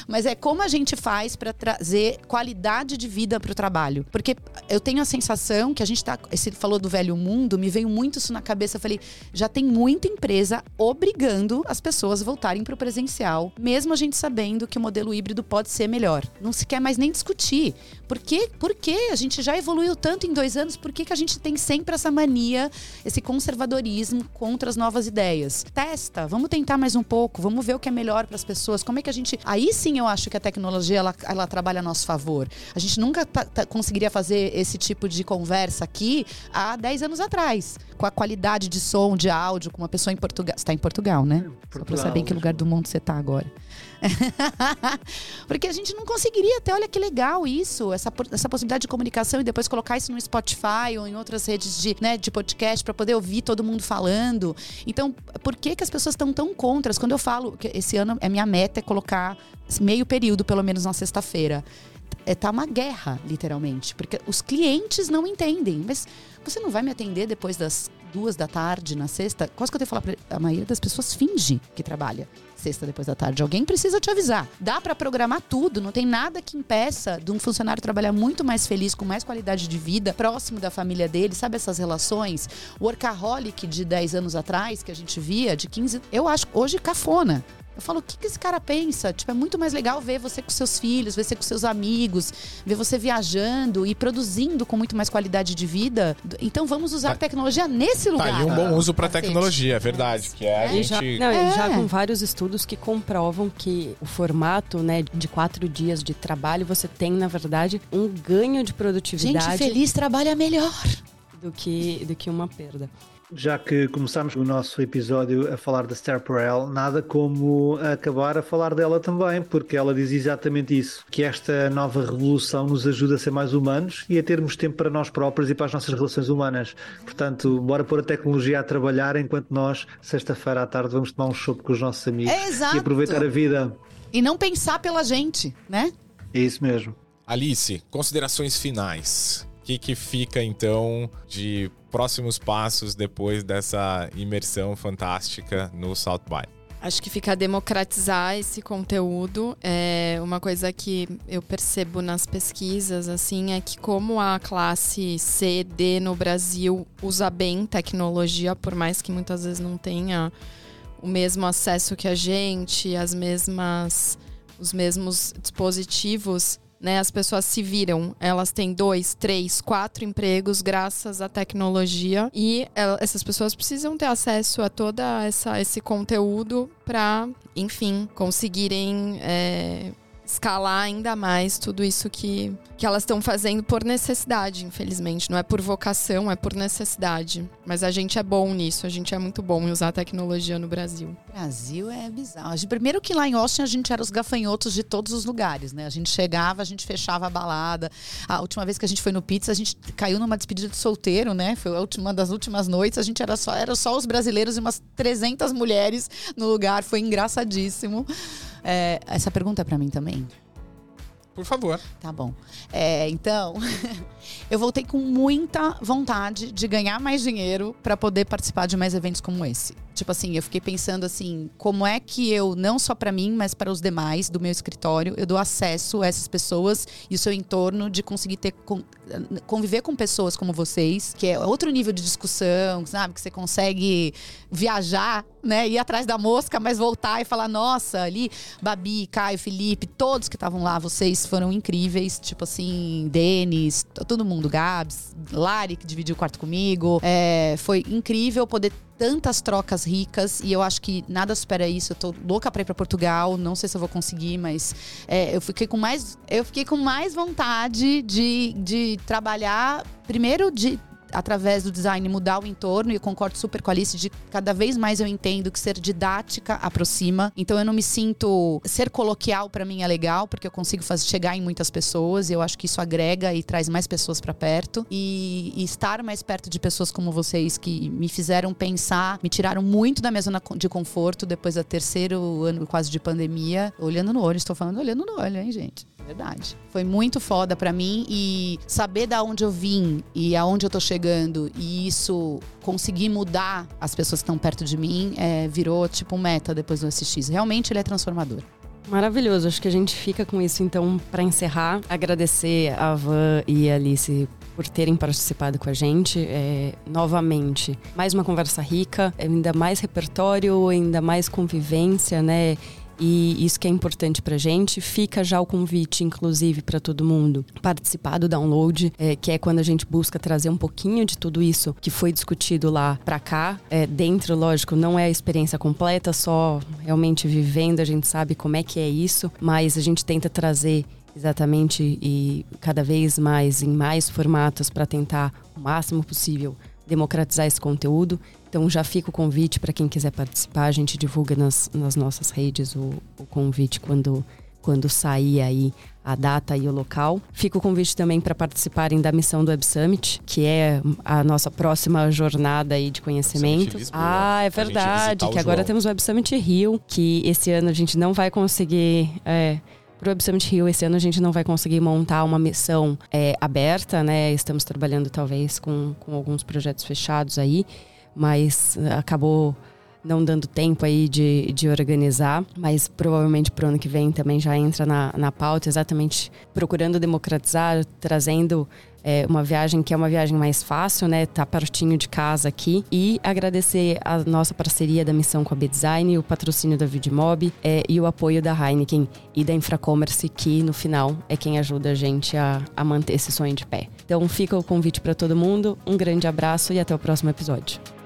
Mas é como a gente faz para trazer qualidade de vida para o trabalho. Porque eu tenho a sensação que a gente tá. Você falou do velho mundo, me veio muito isso na cabeça. Eu falei, já tem muita empresa obrigando as pessoas a voltarem para o presencial, mesmo a gente sabendo que o modelo híbrido pode ser melhor. Não se quer mais nem discutir. Por quê? Por quê? A gente já evoluiu tanto em dois anos, por que, que a gente tem sempre essa mania, esse conservadorismo contra as novas ideias? Testa, vamos tentar mais um pouco, vamos ver o que é melhor para as pessoas. Como é que a gente. Aí aí sim eu acho que a tecnologia ela, ela trabalha a nosso favor. A gente nunca tá, tá, conseguiria fazer esse tipo de conversa aqui há 10 anos atrás, com a qualidade de som, de áudio, com uma pessoa em Portugal. Você está em Portugal, né? Portugal, Só para saber em que lugar do mundo você está agora. *laughs* Porque a gente não conseguiria ter, olha que legal isso, essa, essa possibilidade de comunicação e depois colocar isso no Spotify ou em outras redes de, né, de podcast para poder ouvir todo mundo falando. Então, por que, que as pessoas estão tão contras? Quando eu falo que esse ano a minha meta é colocar meio período, pelo menos na sexta-feira. É, tá uma guerra, literalmente. Porque os clientes não entendem. Mas você não vai me atender depois das duas da tarde na sexta? Quase que eu tenho que falar pra a maioria das pessoas finge que trabalha sexta depois da tarde. Alguém precisa te avisar. Dá para programar tudo, não tem nada que impeça de um funcionário trabalhar muito mais feliz, com mais qualidade de vida, próximo da família dele, sabe essas relações? Workaholic de 10 anos atrás que a gente via, de 15, eu acho hoje cafona. Eu falo, o que, que esse cara pensa? Tipo, é muito mais legal ver você com seus filhos, ver você com seus amigos, ver você viajando e produzindo com muito mais qualidade de vida. Então vamos usar a tá. tecnologia nesse lugar. Tá, e um bom uso para tecnologia, é verdade. Que é a gente... já, não, é. já com vários estudos que comprovam que o formato né, de quatro dias de trabalho, você tem, na verdade, um ganho de produtividade. Gente feliz trabalha melhor. Do que, do que uma perda. Já que começamos o nosso episódio a falar da Esther Perel, nada como acabar a falar dela também, porque ela diz exatamente isso: que esta nova revolução nos ajuda a ser mais humanos e a termos tempo para nós próprios e para as nossas relações humanas. Portanto, bora pôr a tecnologia a trabalhar enquanto nós, sexta-feira à tarde, vamos tomar um chope com os nossos amigos é e aproveitar a vida. E não pensar pela gente, né? É isso mesmo. Alice, considerações finais. O que, que fica então de próximos passos depois dessa imersão fantástica no South by? Acho que fica democratizar esse conteúdo. É uma coisa que eu percebo nas pesquisas, assim, é que como a classe C, D no Brasil usa bem tecnologia, por mais que muitas vezes não tenha o mesmo acesso que a gente, as mesmas, os mesmos dispositivos, né? As pessoas se viram, elas têm dois, três, quatro empregos graças à tecnologia e essas pessoas precisam ter acesso a toda essa esse conteúdo para, enfim, conseguirem é, escalar ainda mais tudo isso que, que elas estão fazendo por necessidade, infelizmente. Não é por vocação, é por necessidade. Mas a gente é bom nisso, a gente é muito bom em usar tecnologia no Brasil. Brasil é bizarro. Primeiro que lá em Austin a gente era os gafanhotos de todos os lugares, né? A gente chegava, a gente fechava a balada. A última vez que a gente foi no Pizza, a gente caiu numa despedida de solteiro, né? Foi a última das últimas noites. A gente era só, era só os brasileiros e umas 300 mulheres no lugar. Foi engraçadíssimo. É, essa pergunta é para mim também? Por favor. Tá bom. É, então, *laughs* eu voltei com muita vontade de ganhar mais dinheiro para poder participar de mais eventos como esse. Tipo assim, eu fiquei pensando assim, como é que eu, não só para mim, mas para os demais do meu escritório, eu dou acesso a essas pessoas e o seu entorno de conseguir ter conviver com pessoas como vocês, que é outro nível de discussão, sabe? Que você consegue viajar, né? Ir atrás da mosca, mas voltar e falar: nossa, ali, Babi, Caio, Felipe, todos que estavam lá, vocês foram incríveis. Tipo assim, Denis, todo mundo, Gabs, Lari, que dividiu o quarto comigo. É, foi incrível poder tantas trocas ricas e eu acho que nada supera isso. Eu tô louca para ir para Portugal, não sei se eu vou conseguir, mas é, eu fiquei com mais, eu fiquei com mais vontade de, de trabalhar primeiro de através do design, mudar o entorno. E eu concordo super com a Alice de cada vez mais eu entendo que ser didática aproxima. Então eu não me sinto. Ser coloquial para mim é legal, porque eu consigo fazer, chegar em muitas pessoas. E eu acho que isso agrega e traz mais pessoas para perto. E, e estar mais perto de pessoas como vocês que me fizeram pensar, me tiraram muito da minha zona de conforto depois do terceiro ano quase de pandemia. Olhando no olho, estou falando olhando no olho, hein, gente? Verdade. Foi muito foda para mim e saber da onde eu vim e aonde eu tô chegando e isso conseguir mudar as pessoas que estão perto de mim é, virou tipo meta depois do SX. Realmente ele é transformador. Maravilhoso. Acho que a gente fica com isso então para encerrar. Agradecer a Van e a Alice por terem participado com a gente. É, novamente, mais uma conversa rica, ainda mais repertório, ainda mais convivência, né? E isso que é importante pra gente. Fica já o convite, inclusive, para todo mundo participar do download, é, que é quando a gente busca trazer um pouquinho de tudo isso que foi discutido lá para cá. É, dentro, lógico, não é a experiência completa, só realmente vivendo, a gente sabe como é que é isso, mas a gente tenta trazer exatamente e cada vez mais em mais formatos para tentar o máximo possível democratizar esse conteúdo. Então já fica o convite para quem quiser participar. A gente divulga nas, nas nossas redes o, o convite quando, quando sair aí a data e o local. Fica o convite também para participarem da missão do Web Summit, que é a nossa próxima jornada aí de conhecimento. Ah, é verdade, que agora temos o Web Summit Rio, que esse ano a gente não vai conseguir. É, para o Web Summit Rio, esse ano a gente não vai conseguir montar uma missão é, aberta, né? Estamos trabalhando talvez com, com alguns projetos fechados aí, mas acabou não dando tempo aí de, de organizar, mas provavelmente para o ano que vem também já entra na, na pauta, exatamente procurando democratizar, trazendo é, uma viagem que é uma viagem mais fácil, né? Tá pertinho de casa aqui. E agradecer a nossa parceria da missão com a B-Design, o patrocínio da Vidmob é, e o apoio da Heineken e da Infracommerce, que no final é quem ajuda a gente a, a manter esse sonho de pé. Então fica o convite para todo mundo, um grande abraço e até o próximo episódio.